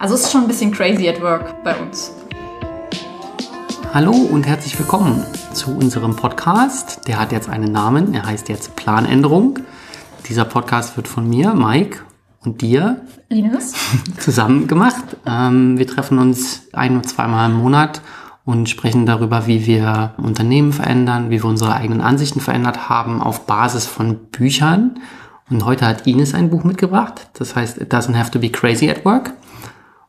Also es ist schon ein bisschen crazy at work bei uns. Hallo und herzlich willkommen zu unserem Podcast. Der hat jetzt einen Namen, er heißt jetzt Planänderung. Dieser Podcast wird von mir, Mike und dir, Ines, zusammen gemacht. Ähm, wir treffen uns ein- oder zweimal im Monat und sprechen darüber, wie wir Unternehmen verändern, wie wir unsere eigenen Ansichten verändert haben auf Basis von Büchern. Und heute hat Ines ein Buch mitgebracht, das heißt It Doesn't Have to Be Crazy at Work.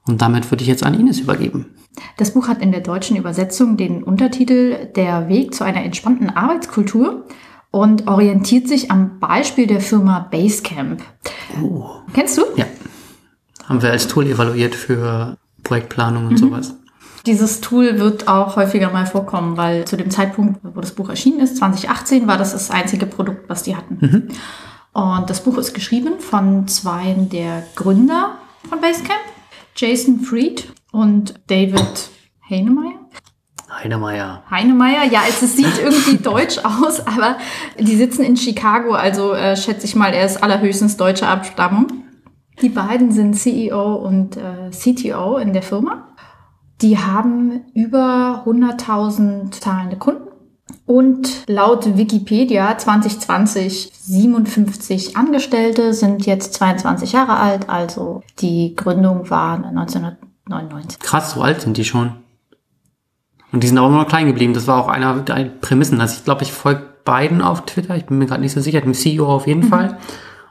Und damit würde ich jetzt an Ines übergeben. Das Buch hat in der deutschen Übersetzung den Untertitel Der Weg zu einer entspannten Arbeitskultur und orientiert sich am Beispiel der Firma Basecamp. Oh. Kennst du? Ja. Haben wir als Tool evaluiert für Projektplanung und sowas. Dieses Tool wird auch häufiger mal vorkommen, weil zu dem Zeitpunkt, wo das Buch erschienen ist, 2018, war das das einzige Produkt, was die hatten. Und das Buch ist geschrieben von zwei der Gründer von Basecamp, Jason Fried und David Heinemeier. Heinemeier. Heinemeier, ja, es, es sieht irgendwie deutsch aus, aber die sitzen in Chicago, also äh, schätze ich mal, er ist allerhöchstens deutscher Abstammung. Die beiden sind CEO und äh, CTO in der Firma. Die haben über 100.000 zahlende Kunden und laut Wikipedia 2020 57 Angestellte, sind jetzt 22 Jahre alt, also die Gründung war 1999. Krass, so alt sind die schon. Und die sind auch immer noch klein geblieben. Das war auch einer der Prämissen. Also ich glaube, ich folge beiden auf Twitter. Ich bin mir gerade nicht so sicher. Dem CEO auf jeden Fall.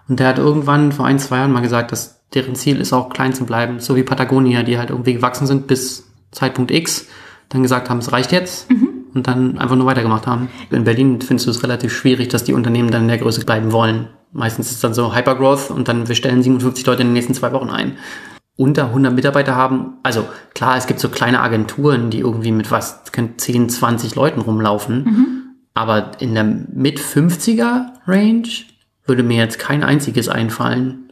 Und der hat irgendwann vor ein, zwei Jahren mal gesagt, dass deren Ziel ist auch klein zu bleiben. So wie Patagonia, die halt irgendwie gewachsen sind bis Zeitpunkt X. Dann gesagt haben, es reicht jetzt. Und dann einfach nur weitergemacht haben. In Berlin findest du es relativ schwierig, dass die Unternehmen dann in der Größe bleiben wollen. Meistens ist es dann so Hypergrowth und dann wir stellen 57 Leute in den nächsten zwei Wochen ein unter 100 Mitarbeiter haben, also klar, es gibt so kleine Agenturen, die irgendwie mit was, können 10, 20 Leuten rumlaufen, aber in der mit 50er Range würde mir jetzt kein einziges einfallen.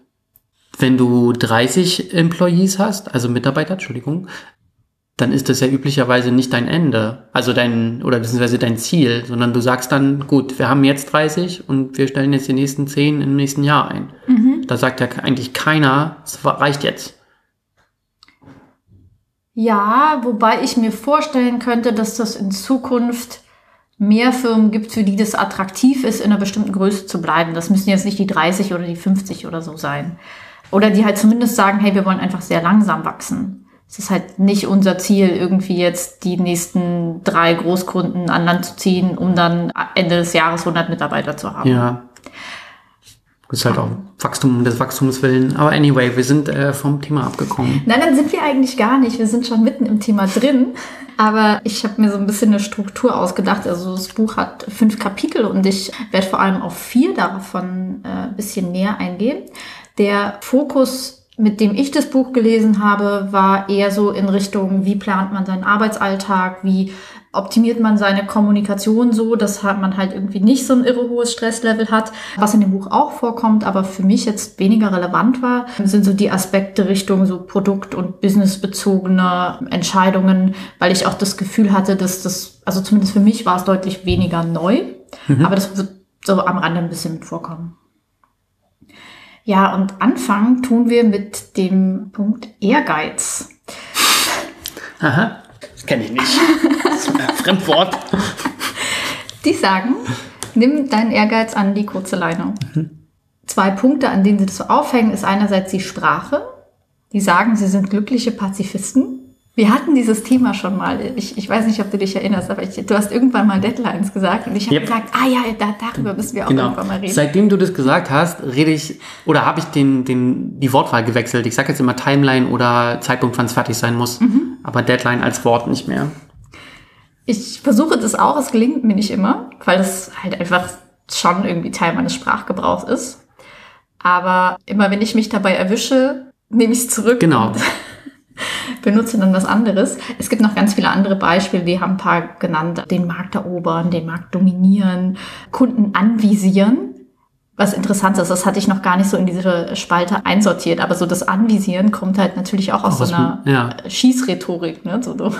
Wenn du 30 Employees hast, also Mitarbeiter, Entschuldigung, dann ist das ja üblicherweise nicht dein Ende, also dein, oder beziehungsweise dein Ziel, sondern du sagst dann, gut, wir haben jetzt 30 und wir stellen jetzt die nächsten 10 im nächsten Jahr ein. Da sagt ja eigentlich keiner, es reicht jetzt. Ja, wobei ich mir vorstellen könnte, dass das in Zukunft mehr Firmen gibt, für die das attraktiv ist, in einer bestimmten Größe zu bleiben. Das müssen jetzt nicht die 30 oder die 50 oder so sein. Oder die halt zumindest sagen, hey, wir wollen einfach sehr langsam wachsen. Es ist halt nicht unser Ziel, irgendwie jetzt die nächsten drei Großkunden an Land zu ziehen, um dann Ende des Jahres 100 Mitarbeiter zu haben. Ja. Das ist halt auch Wachstum um des Wachstums willen. Aber anyway, wir sind äh, vom Thema abgekommen. Nein, dann sind wir eigentlich gar nicht. Wir sind schon mitten im Thema drin. Aber ich habe mir so ein bisschen eine Struktur ausgedacht. Also das Buch hat fünf Kapitel und ich werde vor allem auf vier davon äh, ein bisschen näher eingehen. Der Fokus, mit dem ich das Buch gelesen habe, war eher so in Richtung, wie plant man seinen Arbeitsalltag, wie optimiert man seine Kommunikation so, dass man halt irgendwie nicht so ein irre hohes Stresslevel hat. Was in dem Buch auch vorkommt, aber für mich jetzt weniger relevant war, sind so die Aspekte Richtung so Produkt- und businessbezogene Entscheidungen, weil ich auch das Gefühl hatte, dass das, also zumindest für mich war es deutlich weniger neu, aber das wird so am Rande ein bisschen mit vorkommen. Ja, und anfangen tun wir mit dem Punkt Ehrgeiz. Aha. Das kenne ich nicht. Das ist ein Fremdwort. Die sagen, nimm deinen Ehrgeiz an die kurze Leine. Zwei Punkte, an denen sie das so aufhängen, ist einerseits die Sprache. Die sagen, sie sind glückliche Pazifisten. Wir hatten dieses Thema schon mal. Ich, ich weiß nicht, ob du dich erinnerst, aber ich, du hast irgendwann mal Deadlines gesagt und ich habe Yep. gesagt, ah ja, da, darüber müssen wir auch Genau. irgendwann mal reden. Seitdem du das gesagt hast, rede ich oder habe ich den, den, die Wortwahl gewechselt. Ich sage jetzt immer Timeline oder Zeitpunkt, wann es fertig sein muss. Aber Deadline als Wort nicht mehr. Ich versuche das auch, es gelingt mir nicht immer, weil das halt einfach schon irgendwie Teil meines Sprachgebrauchs ist. Aber immer wenn ich mich dabei erwische, nehme ich es zurück Genau. Benutze dann was anderes. Es gibt noch ganz viele andere Beispiele, die haben ein paar genannt. Den Markt erobern, den Markt dominieren, Kunden anvisieren. Was interessant ist, das hatte ich noch gar nicht so in diese Spalte einsortiert, aber so das Anvisieren kommt halt natürlich auch aus Auch so einer ja. Schießrhetorik. Ne? So, du,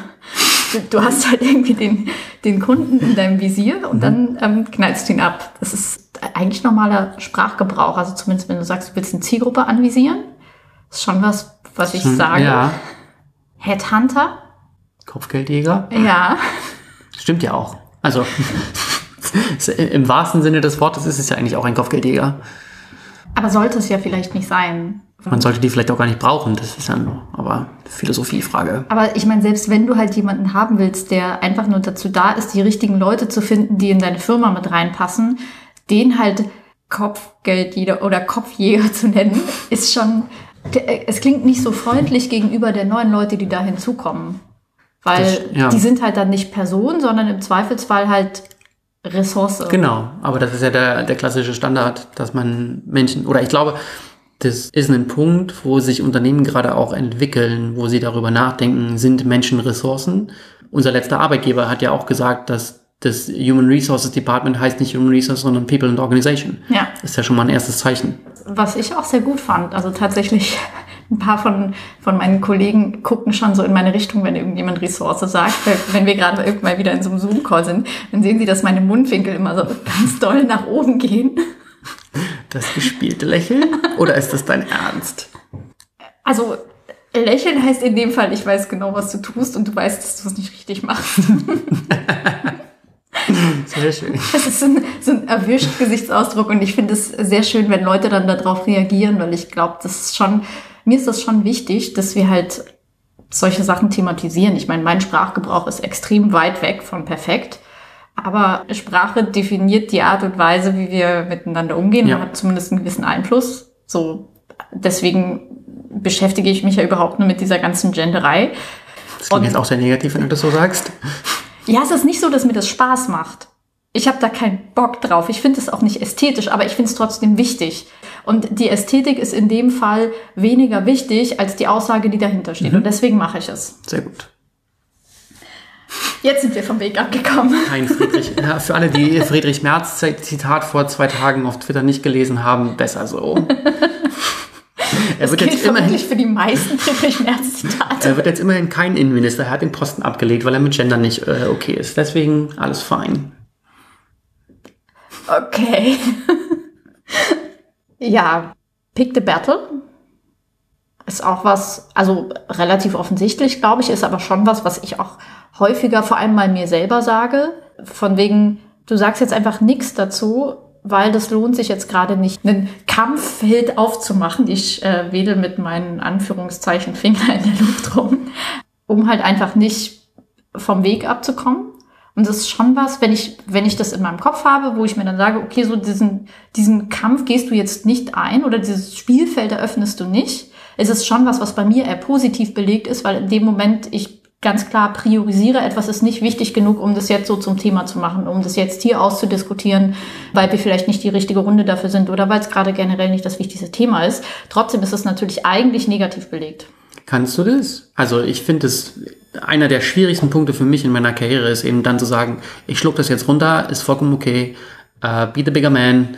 du, hast halt irgendwie den, den Kunden in deinem Visier und dann ähm, knallst du ihn ab. Das ist eigentlich normaler Sprachgebrauch. Also zumindest wenn du sagst, du willst eine Zielgruppe anvisieren, ist schon was, was ich Schon- sage. Ja. Headhunter? Kopfgeldjäger. Ja. Stimmt ja auch. Also im wahrsten Sinne des Wortes ist es ja eigentlich auch ein Kopfgeldjäger. Aber sollte es ja vielleicht nicht sein. Man sollte die vielleicht auch gar nicht brauchen. Das ist dann aber Philosophiefrage. Aber ich meine, selbst wenn du halt jemanden haben willst, der einfach nur dazu da ist, die richtigen Leute zu finden, die in deine Firma mit reinpassen, den halt Kopfgeldjäger oder Kopfjäger zu nennen, ist schon, es klingt nicht so freundlich gegenüber der neuen Leute, die da hinzukommen. Weil Das- ja. die sind halt dann nicht Person, sondern im Zweifelsfall halt Ressource. Genau, aber das ist ja der, der klassische Standard, dass man Menschen, oder ich glaube, das ist ein Punkt, wo sich Unternehmen gerade auch entwickeln, wo sie darüber nachdenken, sind Menschen Ressourcen? Unser letzter Arbeitgeber hat ja auch gesagt, dass das Human Resources Department heißt nicht Human Resources, sondern People and Organization. Ja. Das ist ja schon mal ein erstes Zeichen. Was ich auch sehr gut fand, also tatsächlich ein paar von, von meinen Kollegen gucken schon so in meine Richtung, wenn irgendjemand Ressource sagt. Wenn wir gerade irgendwann wieder in so einem Zoom-Call sind, dann sehen sie, dass meine Mundwinkel immer so ganz doll nach oben gehen. Das gespielte Lächeln? Oder ist das dein Ernst? Also lächeln heißt in dem Fall, ich weiß genau, was du tust und du weißt, dass du es nicht richtig machst. Sehr schön. Das ist so ein, so ein erwischt Gesichtsausdruck und ich finde es sehr schön, wenn Leute dann darauf reagieren, weil ich glaube, das ist schon, mir ist das schon wichtig, dass wir halt solche Sachen thematisieren. Ich meine, mein Sprachgebrauch ist extrem weit weg von perfekt, aber Sprache definiert die Art und Weise, wie wir miteinander umgehen Ja. und hat zumindest einen gewissen Einfluss. So, deswegen beschäftige ich mich ja überhaupt nur mit dieser ganzen Genderei. Das klingt Und- jetzt auch sehr negativ, wenn du das so sagst. Ja, es ist nicht so, dass mir das Spaß macht. Ich habe da keinen Bock drauf. Ich finde es auch nicht ästhetisch, aber ich finde es trotzdem wichtig. Und die Ästhetik ist in dem Fall weniger wichtig als die Aussage, die dahinter steht. Und deswegen mache ich es. Sehr gut. Jetzt sind wir vom Weg abgekommen. Kein Friedrich. Für alle, die Friedrich Merz Zitat vor zwei Tagen auf Twitter nicht gelesen haben, besser so. Er Das wird, gilt jetzt immerhin, für die meisten Merz-Zitate. er wird jetzt immerhin kein Innenminister. Er hat den Posten abgelegt, weil er mit Gender nicht äh, okay ist. Deswegen alles fein. Okay. ja, Pick the Battle ist auch was, also relativ offensichtlich, glaube ich, ist aber schon was, was ich auch häufiger vor allem mal mir selber sage. Von wegen, du sagst jetzt einfach nichts dazu, weil das lohnt sich jetzt gerade nicht, einen Kampffeld aufzumachen. Ich äh, wedel mit meinen Anführungszeichen Finger in der Luft rum, um halt einfach nicht vom Weg abzukommen. Und das ist schon was, wenn ich, wenn ich das in meinem Kopf habe, wo ich mir dann sage, okay, so diesen, diesen Kampf gehst du jetzt nicht ein oder dieses Spielfeld eröffnest du nicht. Es ist schon was, was bei mir eher positiv belegt ist, weil in dem Moment ich ganz klar priorisiere, etwas ist nicht wichtig genug, um das jetzt so zum Thema zu machen, um das jetzt hier auszudiskutieren, weil wir vielleicht nicht die richtige Runde dafür sind oder weil es gerade generell nicht das wichtigste Thema ist. Trotzdem ist es natürlich eigentlich negativ belegt. Kannst du das? Also ich finde es einer der schwierigsten Punkte für mich in meiner Karriere ist eben dann zu sagen, ich schluck das jetzt runter, ist vollkommen okay, äh, be the bigger man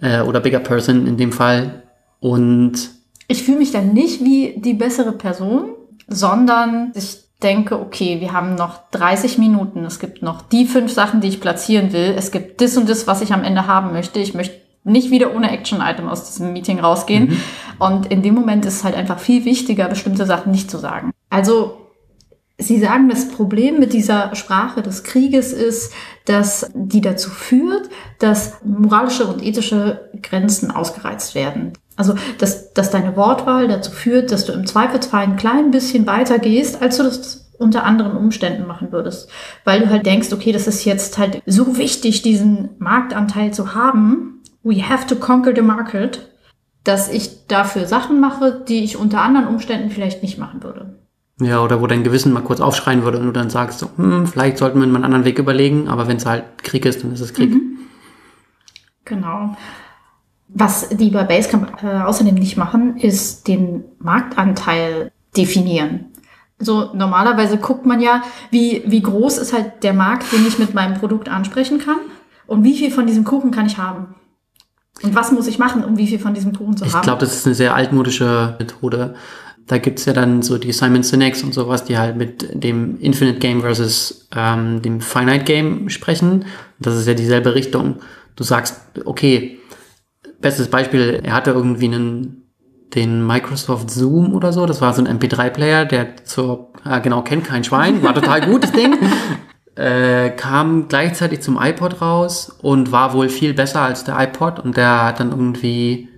äh, oder bigger person in dem Fall und ich fühle mich dann nicht wie die bessere Person, sondern ich denke, okay, wir haben noch 30 Minuten. Es gibt noch die fünf Sachen, die ich platzieren will. Es gibt das und das, was ich am Ende haben möchte. Ich möchte nicht wieder ohne Action-Item aus diesem Meeting rausgehen. Und in dem Moment ist es halt einfach viel wichtiger, bestimmte Sachen nicht zu sagen. Also Sie sagen, das Problem mit dieser Sprache des Krieges ist, dass die dazu führt, dass moralische und ethische Grenzen ausgereizt werden. Also, dass, dass deine Wortwahl dazu führt, dass du im Zweifelsfall ein klein bisschen weiter gehst, als du das unter anderen Umständen machen würdest. Weil du halt denkst, okay, das ist jetzt halt so wichtig, diesen Marktanteil zu haben. We have to conquer the market, dass ich dafür Sachen mache, die ich unter anderen Umständen vielleicht nicht machen würde. ja, oder wo dein Gewissen mal kurz aufschreien würde und du dann sagst, so, hm, vielleicht sollten wir mal einen anderen Weg überlegen, aber wenn es halt Krieg ist, dann ist es Krieg. Genau. Was die bei Basecamp äh, außerdem nicht machen, ist den Marktanteil definieren. Also normalerweise guckt man ja, wie, wie groß ist halt der Markt, den ich mit meinem Produkt ansprechen kann und wie viel von diesem Kuchen kann ich haben. Und was muss ich machen, um wie viel von diesem Kuchen zu Ich haben? glaube, das ist eine sehr altmodische Methode. Da gibt's ja dann so die Simon Sineks und sowas, die halt mit dem Infinite Game versus ähm, dem Finite Game sprechen. Das ist ja dieselbe Richtung. Du sagst, okay, bestes Beispiel, er hatte irgendwie einen den Microsoft Zoom oder so. Das war so ein MP3-Player, der zur, äh, genau, kennt kein Schwein, war total gut, das Ding. Äh, kam gleichzeitig zum iPod raus und war wohl viel besser als der iPod und der hat dann irgendwie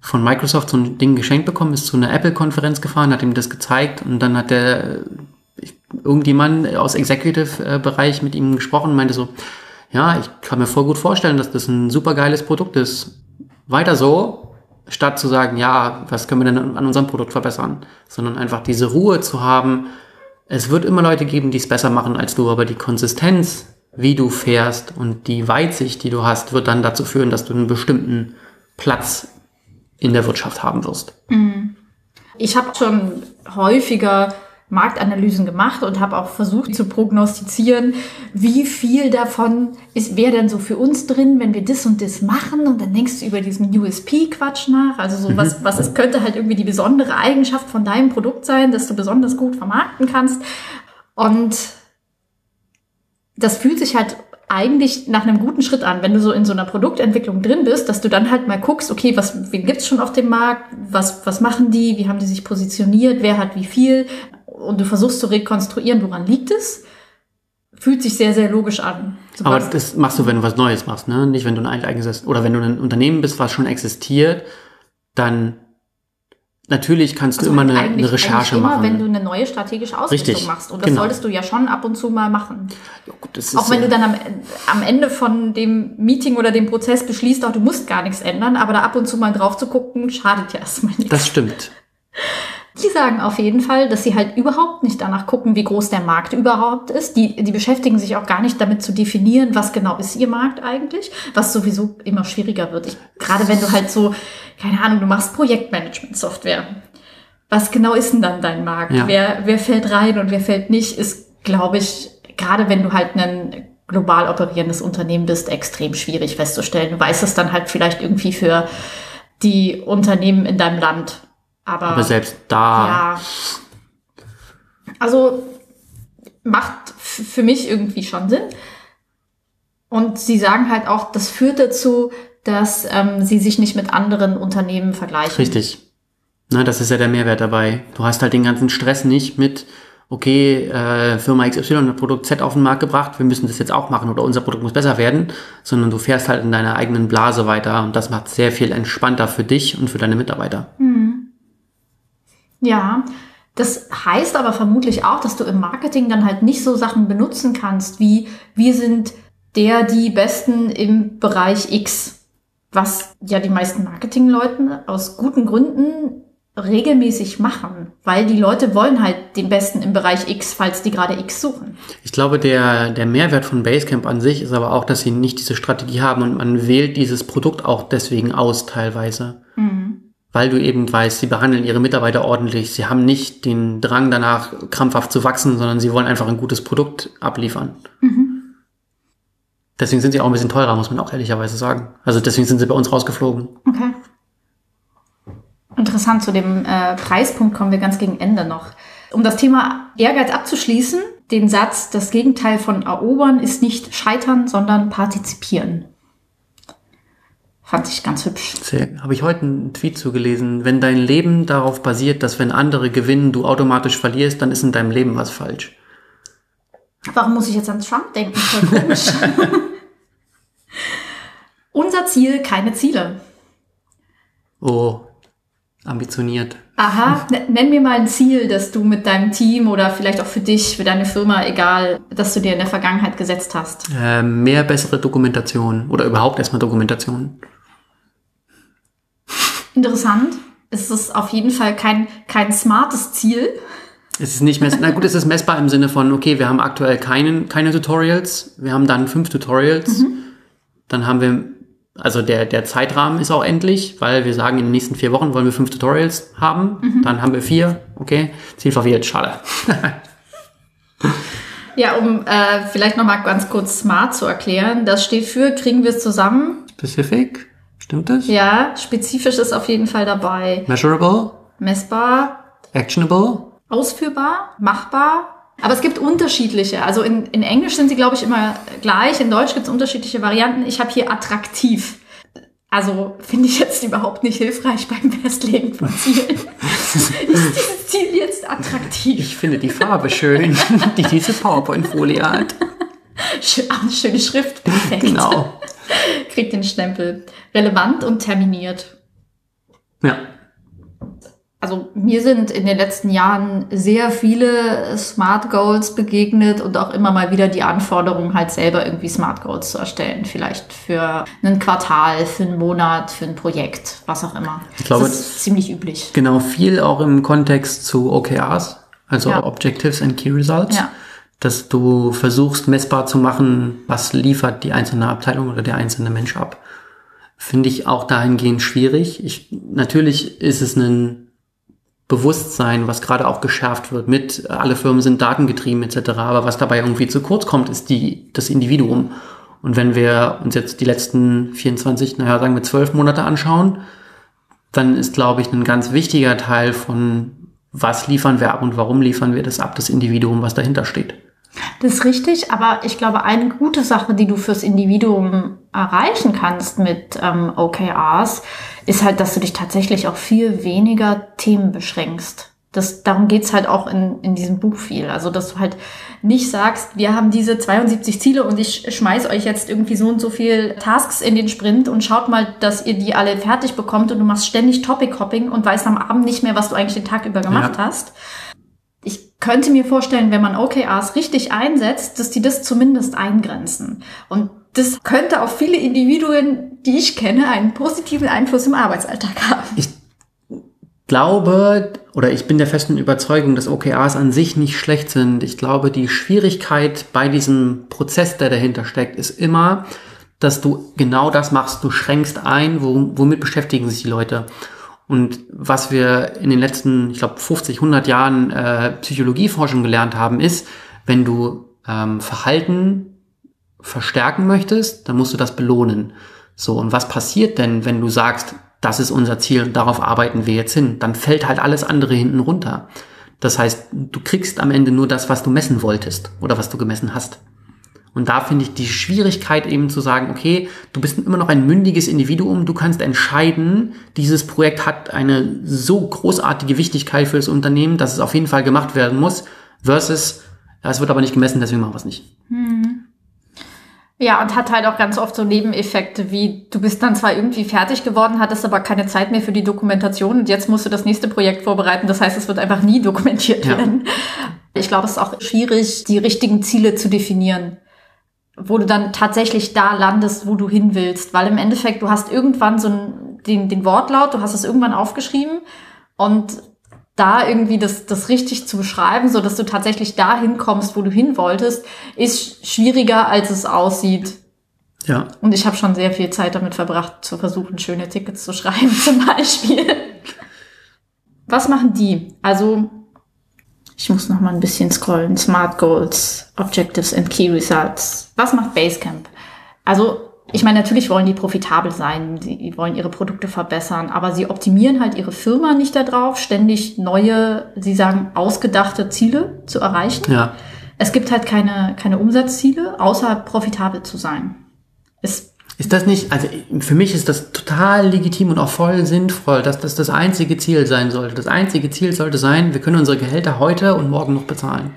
von Microsoft so ein Ding geschenkt bekommen, ist zu einer Apple-Konferenz gefahren, hat ihm das gezeigt und dann hat der irgendjemand aus Executive-Bereich mit ihm gesprochen und meinte so, ja, ich kann mir voll gut vorstellen, dass das ein super geiles Produkt ist. Weiter so, statt zu sagen, ja, was können wir denn an unserem Produkt verbessern, sondern einfach diese Ruhe zu haben. Es wird immer Leute geben, die es besser machen als du, aber die Konsistenz, wie du fährst und die Weitsicht, die du hast, wird dann dazu führen, dass du einen bestimmten Platz in der Wirtschaft haben wirst. Ich habe schon häufiger Marktanalysen gemacht und habe auch versucht zu prognostizieren, wie viel davon ist, wäre denn so für uns drin, wenn wir das und das machen. Und dann denkst du über diesen USP-Quatsch nach, also so was, was es könnte halt irgendwie die besondere Eigenschaft von deinem Produkt sein, dass du besonders gut vermarkten kannst. Und das fühlt sich halt eigentlich nach einem guten Schritt an, wenn du so in so einer Produktentwicklung drin bist, dass du dann halt mal guckst, okay, was, wen gibt's schon auf dem Markt, was, was machen die, wie haben die sich positioniert, wer hat wie viel und du versuchst zu rekonstruieren, woran liegt es, fühlt sich sehr, sehr logisch an. Aber das machst du, wenn du was Neues machst, ne? Nicht, wenn du ein eigenes, oder wenn du ein Unternehmen bist, was schon existiert, dann natürlich kannst du immer eine, eine Recherche immer, machen. wenn du eine neue strategische Ausrichtung Richtig, machst. Und das genau. solltest du ja schon ab und zu mal machen. Ja, gut, Auch wenn äh, du dann am, am Ende von dem Meeting oder dem Prozess beschließt, auch du musst gar nichts ändern, aber da ab und zu mal drauf zu gucken, schadet ja erstmal nichts. Das stimmt. Die sagen auf jeden Fall, dass sie halt überhaupt nicht danach gucken, wie groß der Markt überhaupt ist. Die, die beschäftigen sich auch gar nicht damit zu definieren, was genau ist ihr Markt eigentlich, was sowieso immer schwieriger wird. Ich, gerade wenn du halt so, keine Ahnung, du machst Projektmanagement-Software. Was genau ist denn dann dein Markt? Ja. Wer, wer fällt rein und wer fällt nicht, ist, glaube ich, gerade wenn du halt ein global operierendes Unternehmen bist, extrem schwierig festzustellen. Du weißt es dann halt vielleicht irgendwie für die Unternehmen in deinem Land. Aber, Aber selbst da, ja. Also macht für mich irgendwie schon Sinn. Und sie sagen halt auch, das führt dazu, dass ähm, sie sich nicht mit anderen Unternehmen vergleichen. richtig. Na, das ist ja der Mehrwert dabei. Du hast halt den ganzen Stress nicht mit, okay, äh, Firma XY hat Produkt Z auf den Markt gebracht, wir müssen das jetzt auch machen oder unser Produkt muss besser werden, sondern du fährst halt in deiner eigenen Blase weiter und das macht sehr viel entspannter für dich und für deine Mitarbeiter. Ja, das heißt aber vermutlich auch, dass du im Marketing dann halt nicht so Sachen benutzen kannst, wie wir sind der, die Besten im Bereich X. Was ja die meisten Marketingleuten aus guten Gründen regelmäßig machen, weil die Leute wollen halt den Besten im Bereich X, falls die gerade X suchen. Ich glaube, der, der Mehrwert von Basecamp an sich ist aber auch, dass sie nicht diese Strategie haben und man wählt dieses Produkt auch deswegen aus teilweise. Weil du eben weißt, sie behandeln ihre Mitarbeiter ordentlich. Sie haben nicht den Drang danach, krampfhaft zu wachsen, sondern sie wollen einfach ein gutes Produkt abliefern. Deswegen sind sie auch ein bisschen teurer, muss man auch ehrlicherweise sagen. Also deswegen sind sie bei uns rausgeflogen. Okay. Interessant, zu dem äh, Preispunkt kommen wir ganz gegen Ende noch. Um das Thema Ehrgeiz abzuschließen, den Satz, das Gegenteil von erobern ist nicht scheitern, sondern partizipieren. Fand ich ganz hübsch. Habe ich heute einen Tweet zugelesen. Wenn dein Leben darauf basiert, dass wenn andere gewinnen, du automatisch verlierst, dann ist in deinem Leben was falsch. Warum muss ich jetzt an Trump denken? Voll komisch. Unser Ziel, keine Ziele. Oh, ambitioniert. Aha, nenn mir mal ein Ziel, das du mit deinem Team oder vielleicht auch für dich, für deine Firma, egal, das du dir in der Vergangenheit gesetzt hast. Äh, mehr bessere Dokumentation oder überhaupt erstmal Dokumentation. Interessant. Es ist auf jeden Fall kein, kein smartes Ziel. Es ist nicht messbar. Na gut, es ist messbar im Sinne von, okay, wir haben aktuell keinen, keine Tutorials. Wir haben dann fünf Tutorials. Dann haben wir, also der, der Zeitrahmen ist auch endlich, weil wir sagen, in den nächsten vier Wochen wollen wir fünf Tutorials haben. Dann haben wir vier. Okay, Ziel verfehlt. Schade. Ja, um äh, vielleicht nochmal ganz kurz smart zu erklären. Das steht für, kriegen wir es zusammen? Specific. Stimmt das? Ja, spezifisch ist auf jeden Fall dabei. Measurable. Messbar, Actionable. ausführbar, machbar. Aber es gibt unterschiedliche. Also in, in Englisch sind sie, glaube ich, immer gleich. In Deutsch gibt es unterschiedliche Varianten. Ich habe hier attraktiv. Also finde ich jetzt überhaupt nicht hilfreich beim Festlegen von Zielen. ist dieses Ziel jetzt attraktiv? Ich finde die Farbe schön, die diese PowerPoint-Folie hat. Schön, ah, schöne Schrift, perfekt. Genau. Kriegt den Stempel. Relevant und terminiert. Ja. Also mir sind in den letzten Jahren sehr viele Smart Goals begegnet und auch immer mal wieder die Anforderung, halt selber irgendwie Smart Goals zu erstellen. Vielleicht für ein Quartal, für einen Monat, für ein Projekt, was auch immer. Ich glaube, das ist ziemlich üblich. Genau, viel auch im Kontext zu OKRs, also Ja. Objectives and Key Results. Ja. Dass du versuchst, messbar zu machen, was liefert die einzelne Abteilung oder der einzelne Mensch ab. Finde ich auch dahingehend schwierig. Ich, natürlich ist es ein Bewusstsein, was gerade auch geschärft wird mit, alle Firmen sind datengetrieben etc. Aber was dabei irgendwie zu kurz kommt, ist die, das Individuum. Und wenn wir uns jetzt die letzten 24, naja, sagen wir 12 Monate anschauen, dann ist, glaube ich, ein ganz wichtiger Teil von, was liefern wir ab und warum liefern wir das ab, das Individuum, was dahinter steht. Das ist richtig, aber ich glaube, eine gute Sache, die du fürs Individuum erreichen kannst mit ähm, OKRs, ist halt, dass du dich tatsächlich auf viel weniger Themen beschränkst. Das, darum geht's halt auch in, in diesem Buch viel. Also, dass du halt nicht sagst, wir haben diese 72 Ziele und ich schmeiß euch jetzt irgendwie so und so viel Tasks in den Sprint und schaut mal, dass ihr die alle fertig bekommt und du machst ständig Topic-Hopping und weißt am Abend nicht mehr, was du eigentlich den Tag über gemacht Ja. hast. Könnte mir vorstellen, wenn man OKRs richtig einsetzt, dass die das zumindest eingrenzen. Und das könnte auf viele Individuen, die ich kenne, einen positiven Einfluss im Arbeitsalltag haben. Ich glaube oder ich bin der festen Überzeugung, dass OKRs an sich nicht schlecht sind. Ich glaube, die Schwierigkeit bei diesem Prozess, der dahinter steckt, ist immer, dass du genau das machst. Du schränkst ein, wo, womit beschäftigen sich die Leute. Und was wir in den letzten, ich glaube, 50, 100 Jahren äh, Psychologieforschung gelernt haben, ist, wenn du ähm, Verhalten verstärken möchtest, dann musst du das belohnen. So, und was passiert denn, wenn du sagst, das ist unser Ziel und darauf arbeiten wir jetzt hin? Dann fällt halt alles andere hinten runter. Das heißt, du kriegst am Ende nur das, was du messen wolltest oder was du gemessen hast. Und da finde ich die Schwierigkeit eben zu sagen, okay, du bist immer noch ein mündiges Individuum, du kannst entscheiden, dieses Projekt hat eine so großartige Wichtigkeit für das Unternehmen, dass es auf jeden Fall gemacht werden muss, versus, es wird aber nicht gemessen, deswegen machen wir es nicht. Ja, und hat halt auch ganz oft so Nebeneffekte, wie du bist dann zwar irgendwie fertig geworden, hattest aber keine Zeit mehr für die Dokumentation und jetzt musst du das nächste Projekt vorbereiten. Das heißt, es wird einfach nie dokumentiert Ja. werden. Ich glaube, es ist auch schwierig, die richtigen Ziele zu definieren, wo du dann tatsächlich da landest, wo du hin willst. Weil im Endeffekt, du hast irgendwann so einen, den, den Wortlaut, du hast es irgendwann aufgeschrieben und da irgendwie das, das richtig zu beschreiben, so dass du tatsächlich dahin kommst, wo du hin wolltest, ist schwieriger, als es aussieht. Ja. Und ich habe schon sehr viel Zeit damit verbracht, zu versuchen, schöne Tickets zu schreiben, zum Beispiel. Was machen die? Also, ich muss noch mal ein bisschen scrollen. Smart Goals, Objectives and Key Results. Was macht Basecamp? Also, ich meine, natürlich wollen die profitabel sein, sie wollen ihre Produkte verbessern, aber sie optimieren halt ihre Firma nicht darauf, ständig neue, sie sagen, ausgedachte Ziele zu erreichen. Ja. Es gibt halt keine, keine Umsatzziele, außer profitabel zu sein. Es, Ist das nicht, also für mich ist das total legitim und auch voll sinnvoll, dass das das einzige Ziel sein sollte. Das einzige Ziel sollte sein, wir können unsere Gehälter heute und morgen noch bezahlen.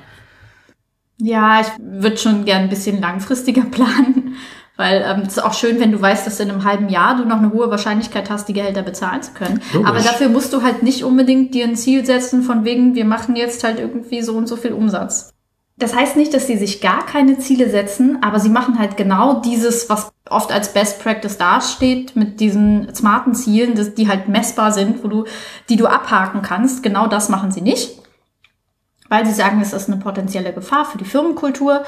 ja, ich würde schon gern ein bisschen langfristiger planen, weil ähm, es ist auch schön, wenn du weißt, dass in einem halben Jahr du noch eine hohe Wahrscheinlichkeit hast, die Gehälter bezahlen zu können. Logisch. Aber dafür musst du halt nicht unbedingt dir ein Ziel setzen von wegen, wir machen jetzt halt irgendwie so und so viel Umsatz. Das heißt nicht, dass sie sich gar keine Ziele setzen, aber sie machen halt genau dieses, was oft als Best Practice dasteht, mit diesen smarten Zielen, dass die halt messbar sind, wo du, die du abhaken kannst. Genau das machen sie nicht weil sie sagen, es ist eine potenzielle Gefahr für die Firmenkultur.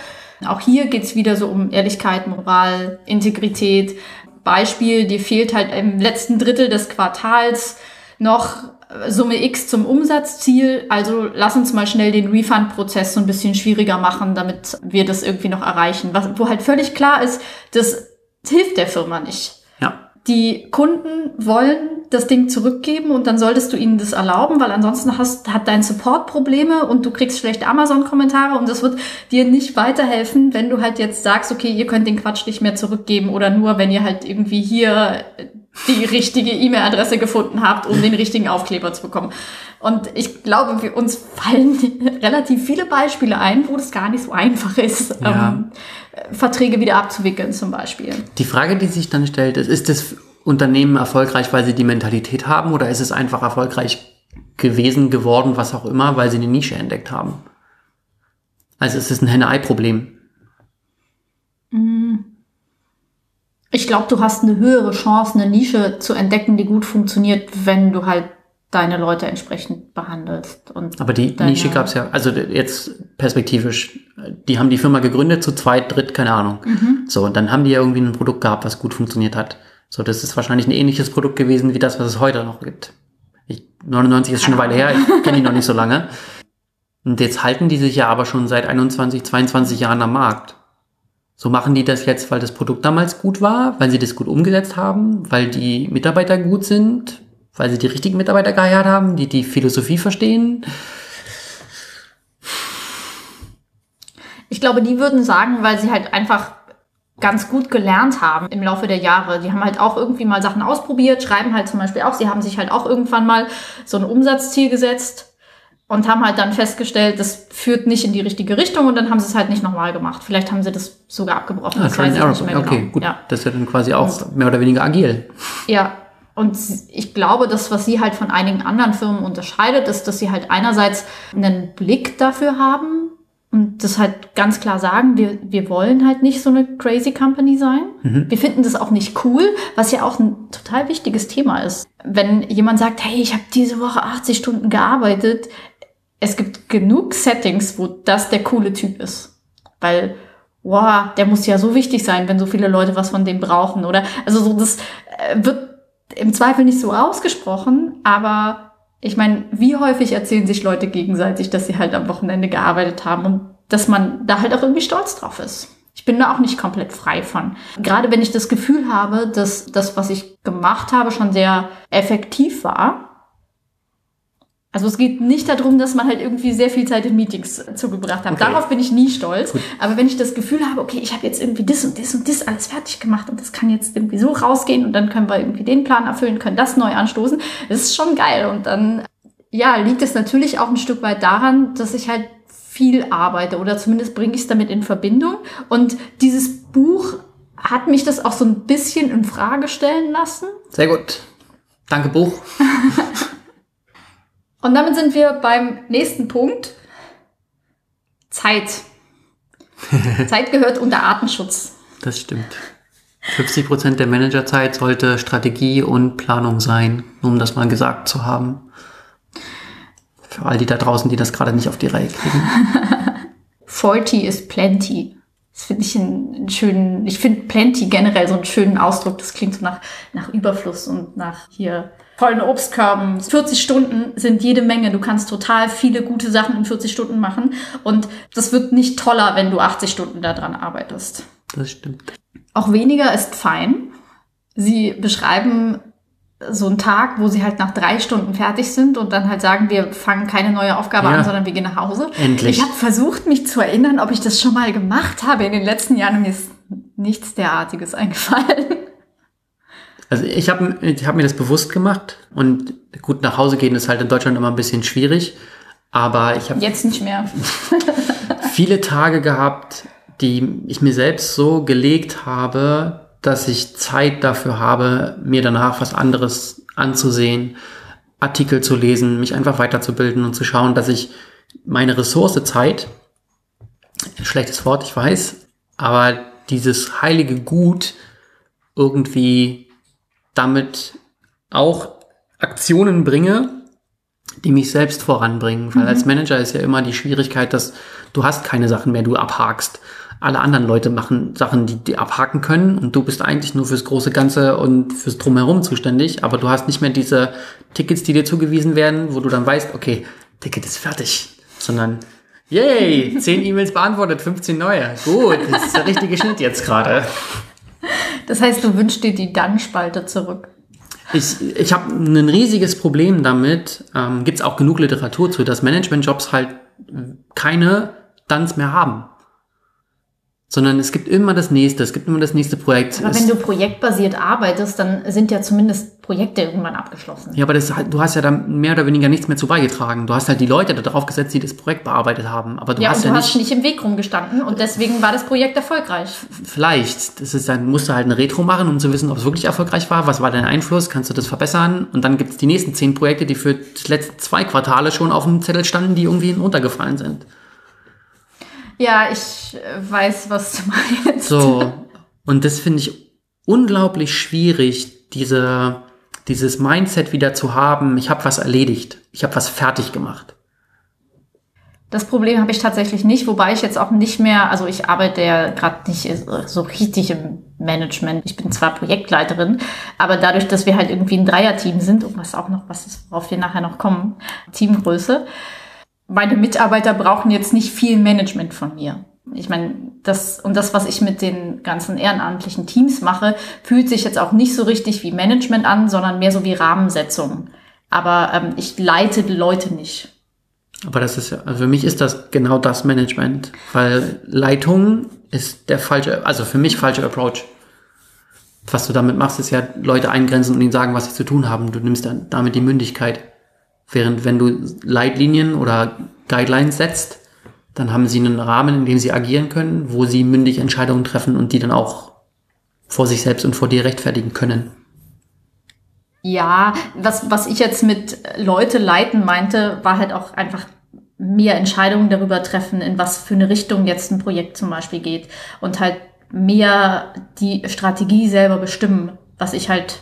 Auch hier geht's wieder so um Ehrlichkeit, Moral, Integrität. Beispiel, dir fehlt halt im letzten Drittel des Quartals noch Summe X zum Umsatzziel. Also lass uns mal schnell den Refund-Prozess so ein bisschen schwieriger machen, damit wir das irgendwie noch erreichen. Was, wo halt völlig klar ist, das hilft der Firma nicht. Ja. Die Kunden wollen das Ding zurückgeben und dann solltest du ihnen das erlauben, weil ansonsten hast, hat dein Support Probleme und du kriegst schlechte Amazon-Kommentare und das wird dir nicht weiterhelfen, wenn du halt jetzt sagst, okay, ihr könnt den Quatsch nicht mehr zurückgeben oder nur, wenn ihr halt irgendwie hier die richtige E-Mail-Adresse gefunden habt, um den richtigen Aufkleber zu bekommen. Und ich glaube, wir, uns fallen relativ viele Beispiele ein, wo das gar nicht so einfach ist, ja. ähm, Verträge wieder abzuwickeln zum Beispiel. Die Frage, die sich dann stellt, ist, ist das Unternehmen erfolgreich, weil sie die Mentalität haben oder ist es einfach erfolgreich gewesen, geworden, was auch immer, weil sie eine Nische entdeckt haben? Also ist es ein Henne-Ei-Problem? Mm. Ich glaube, du hast eine höhere Chance, eine Nische zu entdecken, die gut funktioniert, wenn du halt deine Leute entsprechend behandelst. Und Aber die Nische gab es ja, also jetzt perspektivisch, die haben die Firma gegründet, zu zweit, dritt, keine Ahnung. Mhm. So, und dann haben die ja irgendwie ein Produkt gehabt, was gut funktioniert hat. So, das ist wahrscheinlich ein ähnliches Produkt gewesen wie das, was es heute noch gibt. Ich, 99 ist schon eine Weile her, ich kenne die noch nicht so lange. Und jetzt halten die sich ja aber schon seit 21, 22 Jahren am Markt. So machen die das jetzt, weil das Produkt damals gut war, weil sie das gut umgesetzt haben, weil die Mitarbeiter gut sind, weil sie die richtigen Mitarbeiter geheiert haben, die die Philosophie verstehen. Ich glaube, die würden sagen, weil sie halt einfach ganz gut gelernt haben im Laufe der Jahre. Die haben halt auch irgendwie mal Sachen ausprobiert, schreiben halt zum Beispiel auch, sie haben sich halt auch irgendwann mal so ein Umsatzziel gesetzt und haben halt dann festgestellt, das führt nicht in die richtige Richtung und dann haben sie es halt nicht nochmal gemacht. Vielleicht haben sie das sogar abgebrochen. Ah, das weiß ich nicht mehr okay, genau. gut. Ja. Das ist ja dann quasi auch und, mehr oder weniger agil. Ja, und ich glaube, das, was sie halt von einigen anderen Firmen unterscheidet, ist, dass sie halt einerseits einen Blick dafür haben, und das halt ganz klar sagen, wir, wir wollen halt nicht so eine crazy Company sein. Mhm. Wir finden das auch nicht cool, was ja auch ein total wichtiges Thema ist. Wenn jemand sagt, hey, ich habe diese Woche 80 Stunden gearbeitet, es gibt genug Settings, wo das der coole Typ ist. Weil, wow, der muss ja so wichtig sein, wenn so viele Leute was von dem brauchen, oder? Also so, das äh, wird im Zweifel nicht so ausgesprochen, aber ich meine, wie häufig erzählen sich Leute gegenseitig, dass sie halt am Wochenende gearbeitet haben und dass man da halt auch irgendwie stolz drauf ist. Ich bin da auch nicht komplett frei von. Gerade wenn ich das Gefühl habe, dass das, was ich gemacht habe, schon sehr effektiv war, also es geht nicht darum, dass man halt irgendwie sehr viel Zeit in Meetings zugebracht hat. Okay. Darauf bin ich nie stolz. Gut. Aber wenn ich das Gefühl habe, okay, ich habe jetzt irgendwie das und das und das alles fertig gemacht und das kann jetzt irgendwie so rausgehen und dann können wir irgendwie den Plan erfüllen, können das neu anstoßen, das ist schon geil. Und dann, ja, liegt es natürlich auch ein Stück weit daran, dass ich halt viel arbeite oder zumindest bringe ich es damit in Verbindung. Und dieses Buch hat mich das auch so ein bisschen in Frage stellen lassen. Sehr gut. Danke, Buch. Und damit sind wir beim nächsten Punkt. Zeit. Zeit gehört unter Artenschutz. Das stimmt. 50 Prozent der Managerzeit sollte Strategie und Planung sein, um das mal gesagt zu haben. Für all die da draußen, die das gerade nicht auf die Reihe kriegen. 40 is plenty. Das finde ich einen schönen, ich finde plenty generell so einen schönen Ausdruck. Das klingt so nach, nach Überfluss und nach hier vollen Obstkörben. 40 Stunden sind jede Menge. Du kannst total viele gute Sachen in 40 Stunden machen. Und das wird nicht toller, wenn du 80 Stunden daran arbeitest. Das stimmt. Auch weniger ist fein. Sie beschreiben so einen Tag, wo sie halt nach drei Stunden fertig sind und dann halt sagen, wir fangen keine neue Aufgabe ja. an, sondern wir gehen nach Hause. Endlich. Ich habe versucht, mich zu erinnern, ob ich das schon mal gemacht habe in den letzten Jahren und mir ist nichts derartiges eingefallen. Also ich habe ich hab mir das bewusst gemacht und gut, nach Hause gehen ist halt in Deutschland immer ein bisschen schwierig, aber ich habe... Jetzt nicht mehr. viele Tage gehabt, die ich mir selbst so gelegt habe, dass ich Zeit dafür habe, mir danach was anderes anzusehen, Artikel zu lesen, mich einfach weiterzubilden und zu schauen, dass ich meine Ressource Zeit, schlechtes Wort, ich weiß, aber dieses heilige Gut irgendwie damit auch Aktionen bringe, die mich selbst voranbringen. Weil mhm. als Manager ist ja immer die Schwierigkeit, dass du hast keine Sachen mehr, du abhakst. Alle anderen Leute machen Sachen, die die abhaken können und du bist eigentlich nur fürs große Ganze und fürs Drumherum zuständig, aber du hast nicht mehr diese Tickets, die dir zugewiesen werden, wo du dann weißt, okay, Ticket ist fertig, sondern yay, 10 E-Mails beantwortet, 15 neue. Gut, das ist der richtige Schnitt jetzt gerade. Das heißt, du wünschst dir die Dann-Spalte zurück. Ich, ich habe ein riesiges Problem damit. Ähm, Gibt es auch genug Literatur zu, dass Management-Jobs halt keine Duns mehr haben. Sondern es gibt immer das nächste, es gibt immer das nächste Projekt. Aber wenn du projektbasiert arbeitest, dann sind ja zumindest Projekte irgendwann abgeschlossen. ja, aber das, du hast ja da mehr oder weniger nichts mehr zu beigetragen. Du hast halt die Leute da drauf gesetzt, die das Projekt bearbeitet haben. Aber du Ja, hast und ja du nicht, hast nicht im Weg rumgestanden und deswegen war das Projekt erfolgreich. vielleicht, das ist dann, musst du halt eine Retro machen, um zu wissen, ob es wirklich erfolgreich war. Was war dein Einfluss? Kannst du das verbessern? Und dann gibt es die nächsten zehn Projekte, die für die letzten zwei Quartale schon auf dem Zettel standen, die irgendwie runtergefallen sind. Ja, ich äh, weiß, was du meinst. So. Und das finde ich unglaublich schwierig, diese, dieses Mindset wieder zu haben, ich habe was erledigt, ich habe was fertig gemacht. Das Problem habe ich tatsächlich nicht, wobei ich jetzt auch nicht mehr, also ich arbeite ja gerade nicht so richtig im Management. Ich bin zwar Projektleiterin, aber dadurch, dass wir halt irgendwie ein Dreierteam sind und was auch noch was ist, worauf wir nachher noch kommen, Teamgröße, meine Mitarbeiter brauchen jetzt nicht viel Management von mir. Ich meine, das und das, was ich mit den ganzen ehrenamtlichen Teams mache, fühlt sich jetzt auch nicht so richtig wie Management an, sondern mehr so wie Rahmensetzung. Aber ähm, ich leite die Leute nicht. Aber das ist ja, also für mich ist das genau das Management, weil Leitung ist der falsche, also für mich falsche Approach. Was du damit machst, ist ja Leute eingrenzen und ihnen sagen, was sie zu tun haben. Du nimmst dann damit die Mündigkeit. Während wenn du Leitlinien oder Guidelines setzt, dann haben sie einen Rahmen, in dem sie agieren können, wo sie mündig Entscheidungen treffen und die dann auch vor sich selbst und vor dir rechtfertigen können. Ja, was, was ich jetzt mit Leute leiten meinte, war halt auch einfach mehr Entscheidungen darüber treffen, in was für eine Richtung jetzt ein Projekt zum Beispiel geht und halt mehr die Strategie selber bestimmen, was ich halt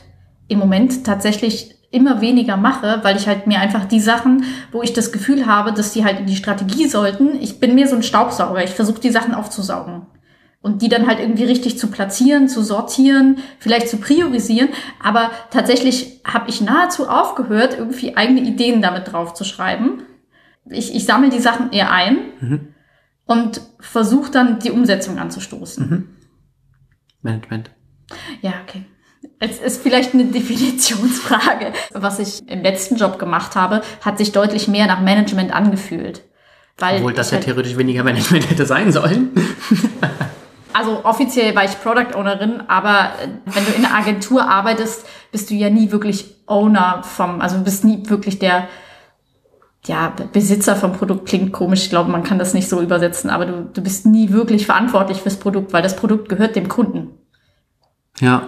im Moment tatsächlich immer weniger mache, weil ich halt mir einfach die Sachen, wo ich das Gefühl habe, dass die halt in die Strategie sollten, ich bin mir so ein Staubsauger, ich versuche die Sachen aufzusaugen und die dann halt irgendwie richtig zu platzieren, zu sortieren, vielleicht zu priorisieren. Aber tatsächlich habe ich nahezu aufgehört, irgendwie eigene Ideen damit drauf zu schreiben. Ich, ich sammle die Sachen eher ein und versuche dann die Umsetzung anzustoßen. Management. Ja, okay. Es ist vielleicht eine Definitionsfrage. Was ich im letzten Job gemacht habe, hat sich deutlich mehr nach Management angefühlt. Weil Obwohl das ja halt- theoretisch weniger Management hätte sein sollen. Also offiziell war ich Product Ownerin, aber äh, wenn du in einer Agentur arbeitest, bist du ja nie wirklich Owner vom, also du bist nie wirklich der ja, Be- Besitzer vom Produkt klingt komisch, ich glaube, man kann das nicht so übersetzen, aber du, du bist nie wirklich verantwortlich fürs Produkt, weil das Produkt gehört dem Kunden. Ja,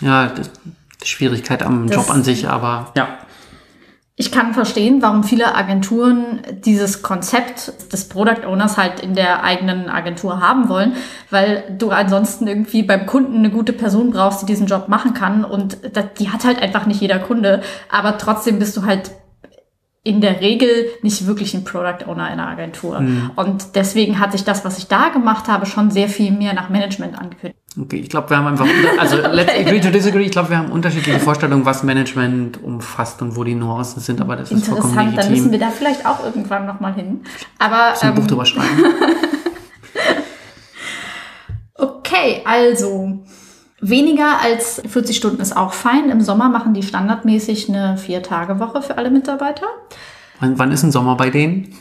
ja, das, die Schwierigkeit am Das- Job an sich, aber ja. Ich kann verstehen, warum viele Agenturen dieses Konzept des Product Owners halt in der eigenen Agentur haben wollen, weil du ansonsten irgendwie beim Kunden eine gute Person brauchst, die diesen Job machen kann und das, die hat halt einfach nicht jeder Kunde, aber trotzdem bist du halt in der Regel nicht wirklich ein Product Owner in einer Agentur. Und deswegen hat sich das, was ich da gemacht habe, schon sehr viel mehr nach Management angefühlt. Okay, ich glaube, wir haben einfach, also let's agree to disagree. Ich glaube, wir haben unterschiedliche Vorstellungen, was Management umfasst und wo die Nuancen sind, aber das ist vollkommen Interessant, dann müssen legitim. wir da vielleicht auch irgendwann nochmal hin. Aber ein Buch ähm, drüber schreiben. Okay, also weniger als 40 Stunden ist auch fein. Im Sommer machen die standardmäßig eine Vier-Tage-Woche für alle Mitarbeiter. Wann, wann ist ein Sommer bei denen?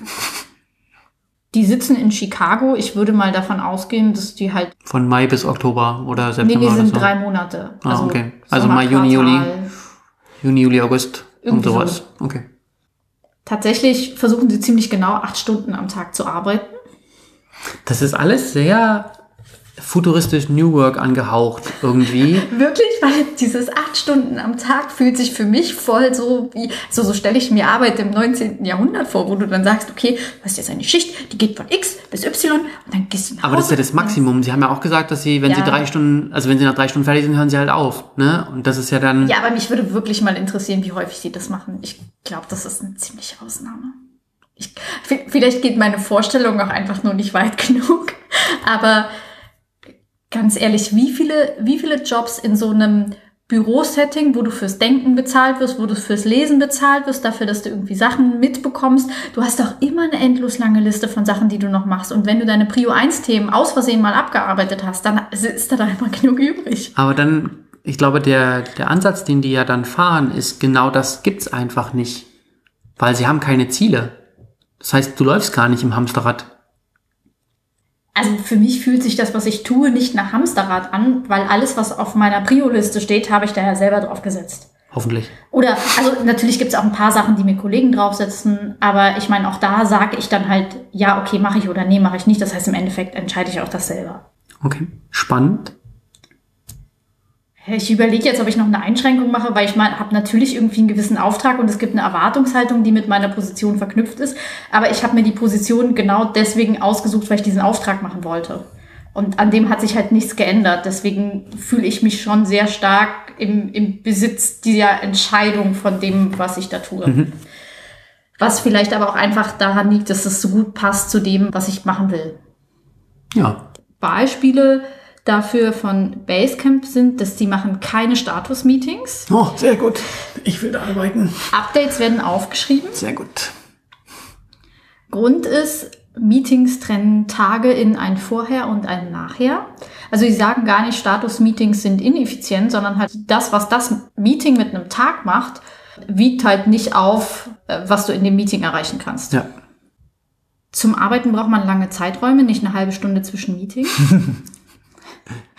Die sitzen in Chicago. Ich würde mal davon ausgehen, dass die halt. Von Mai bis Oktober oder Nee, September die oder sind so. drei Monate. Ah, okay. Also Mai, Juni, Sommerquartal. Juni, Juli, August. Und sowas. so. Okay. Tatsächlich versuchen sie ziemlich genau acht Stunden am Tag zu arbeiten. Das ist alles sehr futuristisch New Work angehaucht irgendwie. Wirklich, weil dieses acht Stunden am Tag fühlt sich für mich voll so wie, so, so stelle ich mir Arbeit im 19. Jahrhundert vor, wo du dann sagst, okay, du hast jetzt eine Schicht, die geht von X bis Y und dann gehst du nach Hause. Aber das ist ja das Maximum. Sie haben ja auch gesagt, dass sie, wenn sie Ja. drei Stunden, also wenn sie nach drei Stunden fertig sind, hören sie halt auf. Ne? Und das ist ja dann. Ja, aber mich würde wirklich mal interessieren, wie häufig sie das machen. Ich glaube, das ist eine ziemliche Ausnahme. Ich, vielleicht geht meine Vorstellung auch einfach nur nicht weit genug. Aber ganz ehrlich, wie viele, wie viele Jobs in so einem Bürosetting, wo du fürs Denken bezahlt wirst, wo du fürs Lesen bezahlt wirst, dafür, dass du irgendwie Sachen mitbekommst. Du hast doch immer eine endlos lange Liste von Sachen, die du noch machst. Und wenn du deine Prio 1 Themen aus Versehen mal abgearbeitet hast, dann ist da doch immer genug übrig. Aber dann, ich glaube, der, der Ansatz, den die ja dann fahren, ist genau das gibt's einfach nicht. Weil sie haben keine Ziele. Das heißt, du läufst gar nicht im Hamsterrad. Also für mich fühlt sich das, was ich tue, nicht nach Hamsterrad an, weil alles, was auf meiner Prio-Liste steht, habe ich da ja selber drauf gesetzt. Hoffentlich. Oder, also natürlich gibt es auch ein paar Sachen, die mir Kollegen draufsetzen, aber ich meine, auch da sage ich dann halt, ja, okay, mache ich oder nee, mache ich nicht. Das heißt, im Endeffekt entscheide ich auch das selber. Okay. Spannend. Ich überlege jetzt, ob ich noch eine Einschränkung mache, weil ich meine, habe natürlich irgendwie einen gewissen Auftrag und es gibt eine Erwartungshaltung, die mit meiner Position verknüpft ist. Aber ich habe mir die Position genau deswegen ausgesucht, weil ich diesen Auftrag machen wollte. Und an dem hat sich halt nichts geändert. Deswegen fühle ich mich schon sehr stark im, im Besitz dieser Entscheidung von dem, was ich da tue. Mhm. Was vielleicht aber auch einfach daran liegt, dass es so gut passt zu dem, was ich machen will. Ja. Beispiele dafür von Basecamp sind, dass die machen keine Status-Meetings. Oh, sehr gut. Ich will da arbeiten. Updates werden aufgeschrieben. Sehr gut. Grund ist, Meetings trennen Tage in ein Vorher und ein Nachher. Also sie sagen gar nicht, Status-Meetings sind ineffizient, sondern halt das, was das Meeting mit einem Tag macht, wiegt halt nicht auf, äh, was du in dem Meeting erreichen kannst. Ja. Zum Arbeiten braucht man lange Zeiträume, nicht eine halbe Stunde zwischen Meetings.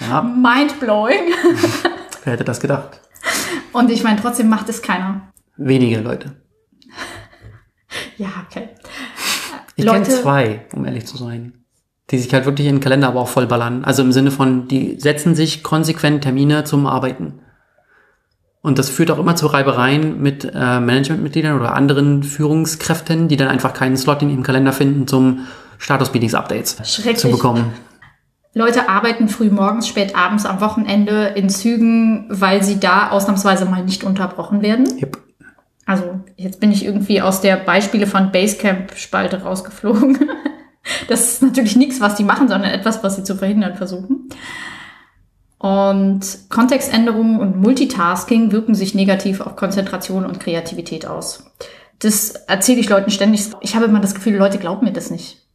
Ja, Mind-blowing. wer hätte das gedacht? Und ich meine, trotzdem macht es keiner. Wenige Leute. Ja, okay. Ich kenne zwei, um ehrlich zu sein. Die sich halt wirklich in den Kalender aber auch voll ballern. Also im Sinne von, die setzen sich konsequent Termine zum Arbeiten. Und das führt auch immer zu Reibereien mit äh, Managementmitgliedern oder anderen Führungskräften, die dann einfach keinen Slot in ihrem Kalender finden, zum Status-Meetings-Updates zu bekommen. Leute arbeiten früh morgens, spät abends, am Wochenende in Zügen, weil sie da ausnahmsweise mal nicht unterbrochen werden. Yep. Also jetzt bin ich irgendwie aus der Beispiele von Basecamp-Spalte rausgeflogen. Das ist natürlich nichts, was die machen, sondern etwas, was sie zu verhindern versuchen. Und Kontextänderungen und Multitasking wirken sich negativ auf Konzentration und Kreativität aus. Das erzähle ich Leuten ständig. Ich habe immer das Gefühl, Leute glauben mir das nicht.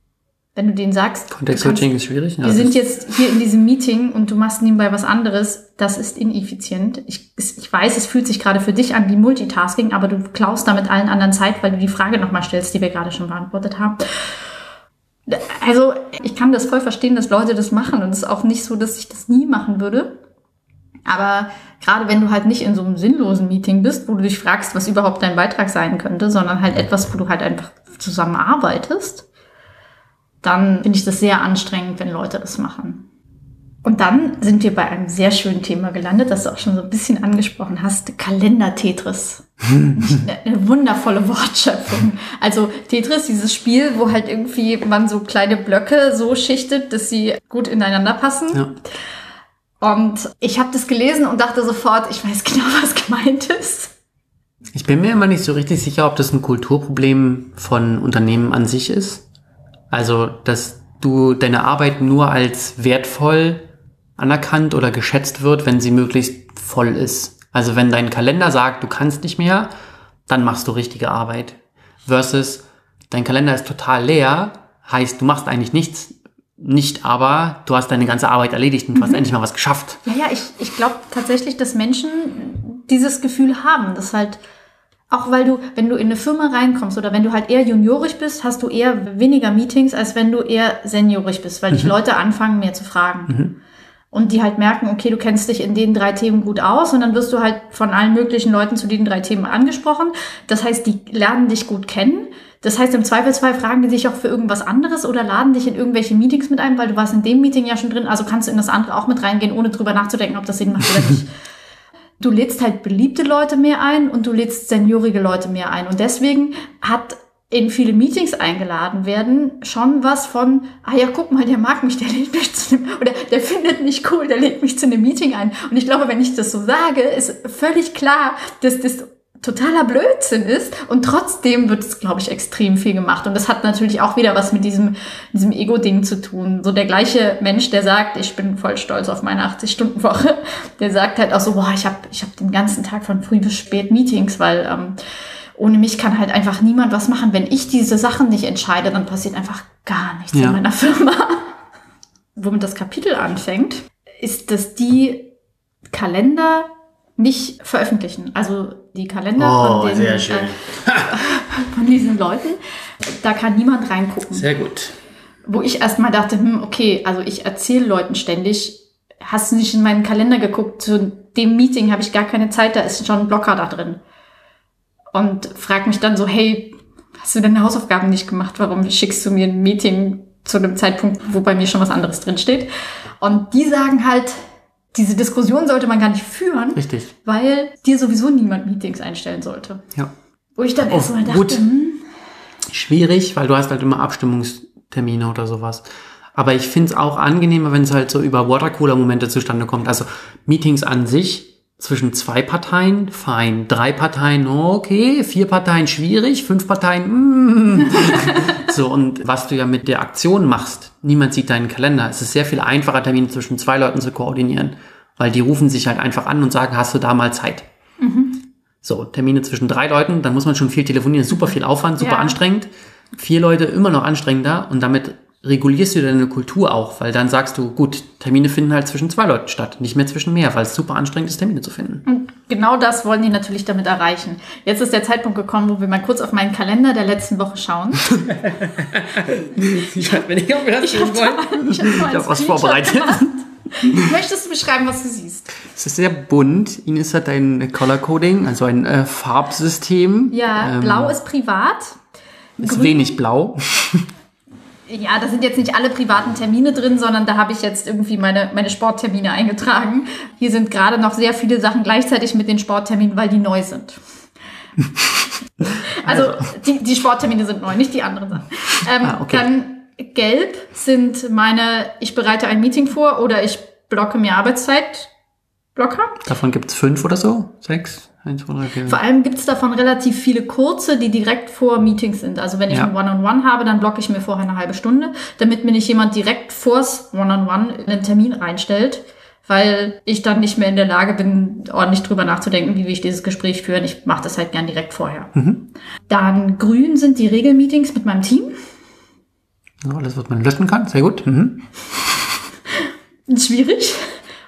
Wenn du denen sagst, Context-Switching ist schwierig. Ja, wir sind jetzt hier in diesem Meeting und du machst nebenbei was anderes. Das ist ineffizient. Ich, ich weiß, es fühlt sich gerade für dich an wie Multitasking, aber du klaust damit allen anderen Zeit, weil du die Frage nochmal stellst, die wir gerade schon beantwortet haben. Also, ich kann das voll verstehen, dass Leute das machen und es ist auch nicht so, dass ich das nie machen würde. Aber gerade wenn du halt nicht in so einem sinnlosen Meeting bist, wo du dich fragst, was überhaupt dein Beitrag sein könnte, sondern halt etwas, wo du halt einfach zusammen arbeitest, dann finde ich das sehr anstrengend, wenn Leute das machen. Und dann sind wir bei einem sehr schönen Thema gelandet, das du auch schon so ein bisschen angesprochen hast, Kalender-Tetris. eine, eine wundervolle Wortschöpfung. Also Tetris, dieses Spiel, wo halt irgendwie man so kleine Blöcke so schichtet, dass sie gut ineinander passen. Ja. Und ich habe das gelesen und dachte sofort, ich weiß genau, was gemeint ist. Ich bin mir immer nicht so richtig sicher, ob das ein Kulturproblem von Unternehmen an sich ist. Also, dass du deine Arbeit nur als wertvoll anerkannt oder geschätzt wird, wenn sie möglichst voll ist. Also, wenn dein Kalender sagt, du kannst nicht mehr, dann machst du richtige Arbeit. Versus, dein Kalender ist total leer, heißt, du machst eigentlich nichts, nicht aber, du hast deine ganze Arbeit erledigt und du hast endlich mal was geschafft. Ja, ja, ich, ich glaube tatsächlich, dass Menschen dieses Gefühl haben, dass halt, auch weil du, wenn du in eine Firma reinkommst oder wenn du halt eher juniorisch bist, hast du eher weniger Meetings, als wenn du eher seniorisch bist, weil dich Leute anfangen, mehr zu fragen. Und die halt merken, okay, du kennst dich in den drei Themen gut aus und dann wirst du halt von allen möglichen Leuten zu den drei Themen angesprochen. Das heißt, die lernen dich gut kennen. Das heißt, im Zweifelsfall fragen die dich auch für irgendwas anderes oder laden dich in irgendwelche Meetings mit ein, weil du warst in dem Meeting ja schon drin, also kannst du in das andere auch mit reingehen, ohne drüber nachzudenken, ob das Sinn macht oder nicht. Du lädst halt beliebte Leute mehr ein und du lädst seniorige Leute mehr ein. Und deswegen hat in viele Meetings eingeladen werden, schon was von, ah ja, guck mal, der mag mich, der lädt mich zu einem, oder der findet mich cool, der lädt mich zu einem Meeting ein. Und ich glaube, wenn ich das so sage, ist völlig klar, dass das totaler Blödsinn ist und trotzdem wird es, glaube ich, extrem viel gemacht. Und das hat natürlich auch wieder was mit diesem, diesem Ego-Ding zu tun. So der gleiche Mensch, der sagt, ich bin voll stolz auf meine 80-Stunden-Woche, der sagt halt auch so, boah, ich habe ich hab den ganzen Tag von früh bis spät Meetings, weil ähm, ohne mich kann halt einfach niemand was machen. Wenn ich diese Sachen nicht entscheide, dann passiert einfach gar nichts Ja. in meiner Firma. Womit das Kapitel anfängt, ist, dass die Kalender nicht veröffentlichen. Also die Kalender Oh, von, den, sehr schön. Äh, von diesen Leuten, da kann niemand reingucken. Sehr gut. wo ich erstmal dachte, hm, okay, also ich erzähle Leuten ständig, hast du nicht in meinen Kalender geguckt, zu dem Meeting habe ich gar keine Zeit, da ist schon ein Blocker da drin. Und frag mich dann so, hey, hast du deine Hausaufgaben nicht gemacht? Warum schickst du mir ein Meeting zu einem Zeitpunkt, wo bei mir schon was anderes drinsteht? Und die sagen halt, diese Diskussion sollte man gar nicht führen, Richtig. weil dir sowieso niemand Meetings einstellen sollte. Ja. Wo ich dann Oh, erstmal dachte, gut. hm, Schwierig, weil du hast halt immer Abstimmungstermine oder sowas. Aber ich find's auch angenehmer, wenn es halt so über Watercooler-Momente zustande kommt. Also Meetings an sich zwischen zwei Parteien, fein. Drei Parteien, okay. Vier Parteien, schwierig. Fünf Parteien, mm. So, und was du ja mit der Aktion machst, niemand sieht deinen Kalender. Es ist sehr viel einfacher, Termine zwischen zwei Leuten zu koordinieren. Weil die rufen sich halt einfach an und sagen, hast du da mal Zeit? So, Termine zwischen drei Leuten, dann muss man schon viel telefonieren, super viel Aufwand, super Ja. anstrengend. Vier Leute immer noch anstrengender und damit regulierst du deine Kultur auch, weil dann sagst du, gut, Termine finden halt zwischen zwei Leuten statt, nicht mehr zwischen mehr, weil es super anstrengend ist, Termine zu finden. Und genau das wollen die natürlich damit erreichen. Jetzt ist der Zeitpunkt gekommen, wo wir mal kurz auf meinen Kalender der letzten Woche schauen. Ich weiß nicht, ob wir das Ich habe hab hab was vorbereitet. Möchtest du beschreiben, was du siehst? Es ist sehr bunt. Ines hat ein Color Coding, also ein äh, Farbsystem. Ja, Ähm, blau ist privat. Ist wenig blau. Ja, da sind jetzt nicht alle privaten Termine drin, sondern da habe ich jetzt irgendwie meine, meine Sporttermine eingetragen. Hier sind gerade noch sehr viele Sachen gleichzeitig mit den Sportterminen, weil die neu sind. Also, die, die Sporttermine sind neu, nicht die anderen Sachen. Ähm, Ah, okay. Dann gelb sind meine, ich bereite ein Meeting vor oder ich blocke mir Arbeitszeit. Blocker. Davon gibt's fünf oder so? Sechs? Vor allem gibt es davon relativ viele kurze, die direkt vor Meetings sind. Also wenn ich Ja. ein One-on-One habe, dann blocke ich mir vorher eine halbe Stunde, damit mir nicht jemand direkt vors One-on-One in einen Termin reinstellt, weil ich dann nicht mehr in der Lage bin, ordentlich drüber nachzudenken, wie will ich dieses Gespräch führen. Ich mache das halt gern direkt vorher. Dann grün sind die Regelmeetings mit meinem Team. So, alles, was man löschen kann. Sehr gut. Mhm. Schwierig.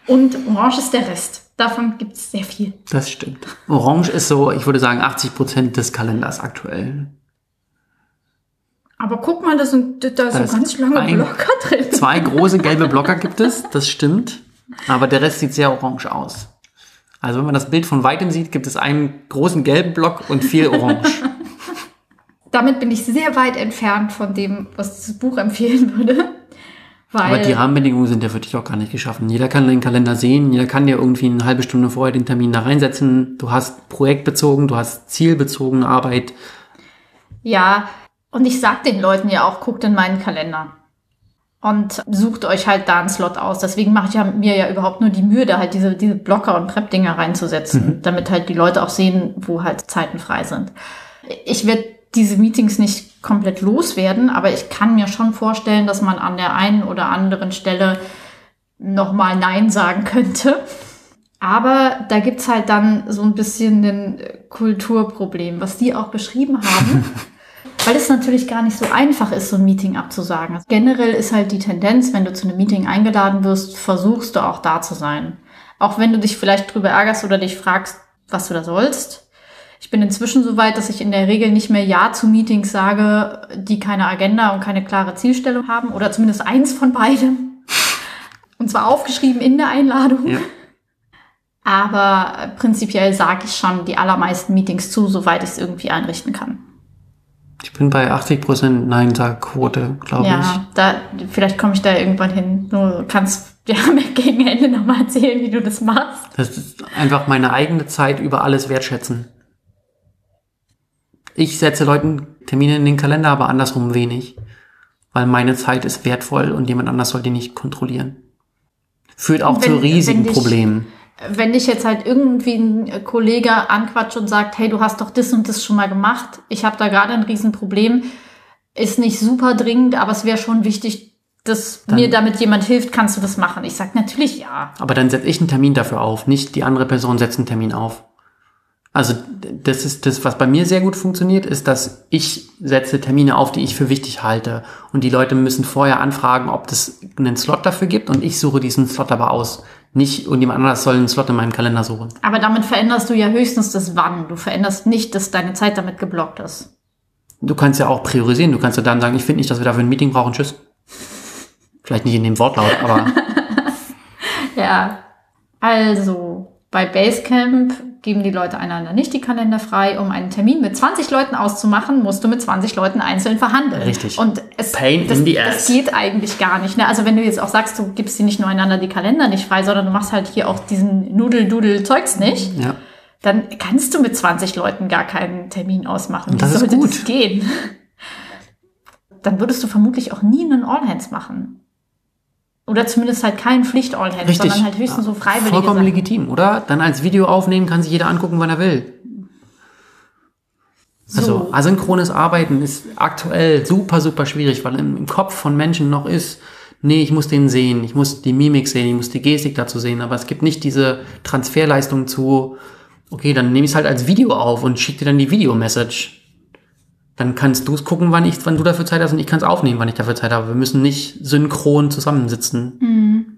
Und orange ist der Rest. Davon gibt es sehr viel. Das stimmt. Orange ist so, ich würde sagen, 80 Prozent des Kalenders aktuell. Aber guck mal, da sind, da sind ist ganz lange ein- Blocker drin. Zwei große gelbe Blocker gibt es, das stimmt. Aber der Rest sieht sehr orange aus. Also wenn man das Bild von weitem sieht, gibt es einen großen gelben Block und viel orange. damit bin ich sehr weit entfernt von dem, was das Buch empfehlen würde. Weil Aber die Rahmenbedingungen sind ja für dich auch gar nicht geschaffen. Jeder kann den Kalender sehen, jeder kann dir irgendwie eine halbe Stunde vorher den Termin da reinsetzen. Du hast projektbezogen, du hast zielbezogene Arbeit. ja, und ich sag den Leuten ja auch, guckt in meinen Kalender. Und sucht euch halt da einen Slot aus. Deswegen mache ich ja mir ja überhaupt nur die Mühe, da halt diese, diese Blocker und Prep-Dinger reinzusetzen, damit halt die Leute auch sehen, wo halt Zeiten frei sind. Ich werde diese Meetings nicht komplett loswerden, aber ich kann mir schon vorstellen, dass man an der einen oder anderen Stelle nochmal Nein sagen könnte. Aber da gibt's halt dann so ein bisschen ein Kulturproblem, was die auch beschrieben haben. Weil es natürlich gar nicht so einfach ist, so ein Meeting abzusagen. Also generell ist halt die Tendenz, wenn du zu einem Meeting eingeladen wirst, versuchst du auch da zu sein. Auch wenn du dich vielleicht drüber ärgerst oder dich fragst, was du da sollst. Ich bin inzwischen so weit, dass ich in der Regel nicht mehr Ja zu Meetings sage, die keine Agenda und keine klare Zielstellung haben. Oder zumindest eins von beidem. Und zwar aufgeschrieben in der Einladung. Ja. Aber prinzipiell sage ich schon die allermeisten Meetings zu, soweit ich es irgendwie einrichten kann. Ich bin bei 80% Nein-Sag-Quote, glaube Ja, da, vielleicht komme ich da irgendwann hin. Du kannst ja mir gegen Ende nochmal erzählen, wie du das machst. ich. Das ist einfach meine eigene Zeit über alles wertschätzen. Ich setze Leuten Termine in den Kalender, aber andersrum wenig. Weil meine Zeit ist wertvoll und jemand anders soll die nicht kontrollieren. Führt auch Wenn- zu riesigen wenn dich- Problemen. Wenn dich jetzt halt irgendwie ein Kollege anquatscht und sagt, hey, du hast doch das und das schon mal gemacht, ich habe da gerade ein Riesenproblem, ist nicht super dringend, aber es wäre schon wichtig, dass mir damit jemand hilft, kannst du das machen? Ich sag natürlich ja. Aber dann setze ich einen Termin dafür auf, nicht die andere Person setzt einen Termin auf. Also das ist das, was bei mir sehr gut funktioniert, ist, dass ich setze Termine auf, die ich für wichtig halte. Und die Leute müssen vorher anfragen, ob es einen Slot dafür gibt und ich suche diesen Slot aber aus. Nicht und jemand anderes soll einen Slot in meinem Kalender suchen. Aber damit veränderst du ja höchstens das Wann. Du veränderst nicht, dass deine Zeit damit geblockt ist. Du kannst ja auch priorisieren. Du kannst ja dann sagen, ich finde nicht, dass wir dafür ein Meeting brauchen. Tschüss. Vielleicht nicht in dem Wortlaut, aber Ja, also bei Basecamp geben die Leute einander nicht die Kalender frei. Um einen Termin mit 20 Leuten auszumachen, musst du mit 20 Leuten einzeln verhandeln. Richtig. Und es, Pain das, in the das ass. geht eigentlich gar nicht. Ne? Also wenn du jetzt auch sagst, du gibst dir nicht nur einander die Kalender nicht frei, sondern du machst halt hier auch diesen Nudel-Dudel-Zeugs nicht, ja. dann kannst du mit 20 Leuten gar keinen Termin ausmachen. Und das Wie ist sollte gut. das gehen? Dann würdest du vermutlich auch nie einen All-Hands machen. Oder zumindest halt kein Pflicht-All-Hands, sondern halt höchstens so freiwillige Vollkommen Sachen. legitim, oder? Dann als Video aufnehmen, kann sich jeder angucken, wann er will. Also So. asynchrones Arbeiten ist aktuell super, super schwierig, weil im, im Kopf von Menschen noch ist, nee, ich muss den sehen, ich muss die Mimik sehen, ich muss die Gestik dazu sehen, aber es gibt nicht diese Transferleistung zu, okay, dann nehme ich es halt als Video auf und schicke dir dann die Video-Message. Dann kannst du es gucken, wann, ich, wann du dafür Zeit hast und ich kann es aufnehmen, wann ich dafür Zeit habe. Wir müssen nicht synchron zusammensitzen.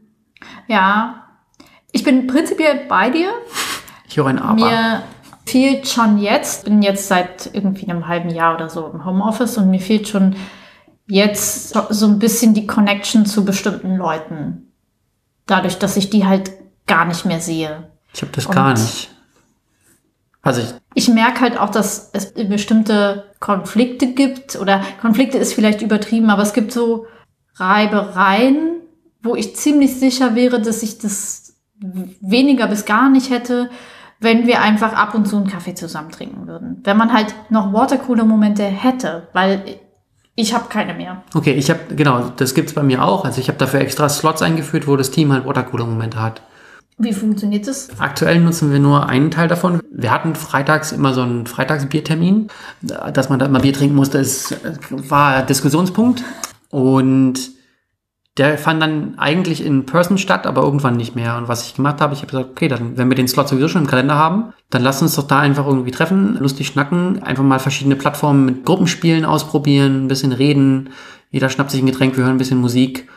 Ja, ich bin prinzipiell bei dir. Ich höre ein Aber. Mir fehlt schon jetzt, bin jetzt seit irgendwie einem halben Jahr oder so im Homeoffice und mir fehlt schon jetzt so- so ein bisschen die Connection zu bestimmten Leuten. Dadurch, dass ich die halt gar nicht mehr sehe. Ich habe das Und- gar nicht. Also ich, Ich merke halt auch, dass es bestimmte Konflikte gibt oder Konflikte ist vielleicht übertrieben, aber es gibt so Reibereien, wo ich ziemlich sicher wäre, dass ich das weniger bis gar nicht hätte, wenn wir einfach ab und zu einen Kaffee zusammen trinken würden. Wenn man halt noch Watercooler-Momente hätte, weil ich habe keine mehr. okay, ich habe genau, das gibt's bei mir auch. Also ich habe dafür extra Slots eingeführt, wo das Team halt Watercooler-Momente hat. Wie funktioniert das? Aktuell nutzen wir nur einen Teil davon. Wir hatten freitags immer so einen Freitagsbiertermin, dass man da immer Bier trinken musste, ist, war Diskussionspunkt. Und der fand dann eigentlich in Person statt, aber irgendwann nicht mehr. Und was ich gemacht habe, ich habe gesagt, okay, dann, wenn wir den Slot sowieso schon im Kalender haben, dann lass uns doch da einfach irgendwie treffen, lustig schnacken, einfach mal verschiedene Plattformen mit Gruppenspielen ausprobieren, ein bisschen reden. Jeder schnappt sich ein Getränk, wir hören ein bisschen Musik.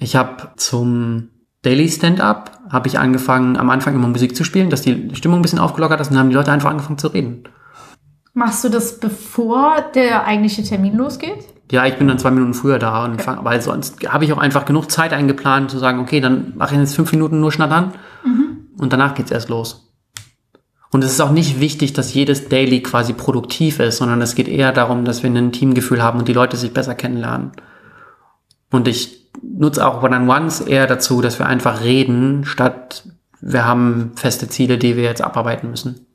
Ich habe zum Daily Stand-up habe ich angefangen, am Anfang immer Musik zu spielen, dass die Stimmung ein bisschen aufgelockert ist und dann haben die Leute einfach angefangen zu reden. Machst du das bevor der eigentliche Termin losgeht? Ja, ich bin dann zwei Minuten früher da und fang, weil sonst habe ich auch einfach genug Zeit eingeplant zu sagen, okay, dann mache ich jetzt fünf Minuten nur schnattern und danach geht's erst los. Und es ist auch nicht wichtig, dass jedes Daily quasi produktiv ist, sondern es geht eher darum, dass wir ein Teamgefühl haben und die Leute sich besser kennenlernen. Und ich nutze auch One-on-Ones eher dazu, dass wir einfach reden, statt wir haben feste Ziele, die wir jetzt abarbeiten müssen.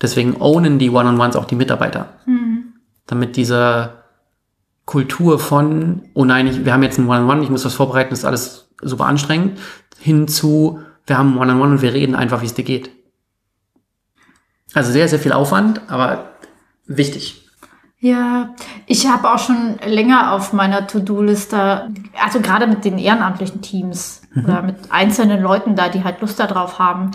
Deswegen ownen die One-on-Ones auch die Mitarbeiter. Damit diese Kultur von, oh nein, ich, wir haben jetzt ein One-on-One, ich muss was vorbereiten, das ist alles super anstrengend, hin zu, wir haben ein One-on-One und wir reden einfach, wie es dir geht. Also sehr, sehr viel Aufwand, aber wichtig. Ja, ich habe auch schon länger auf meiner To-Do-Liste, also gerade mit den ehrenamtlichen Teams oder mit einzelnen Leuten da, die halt Lust darauf haben,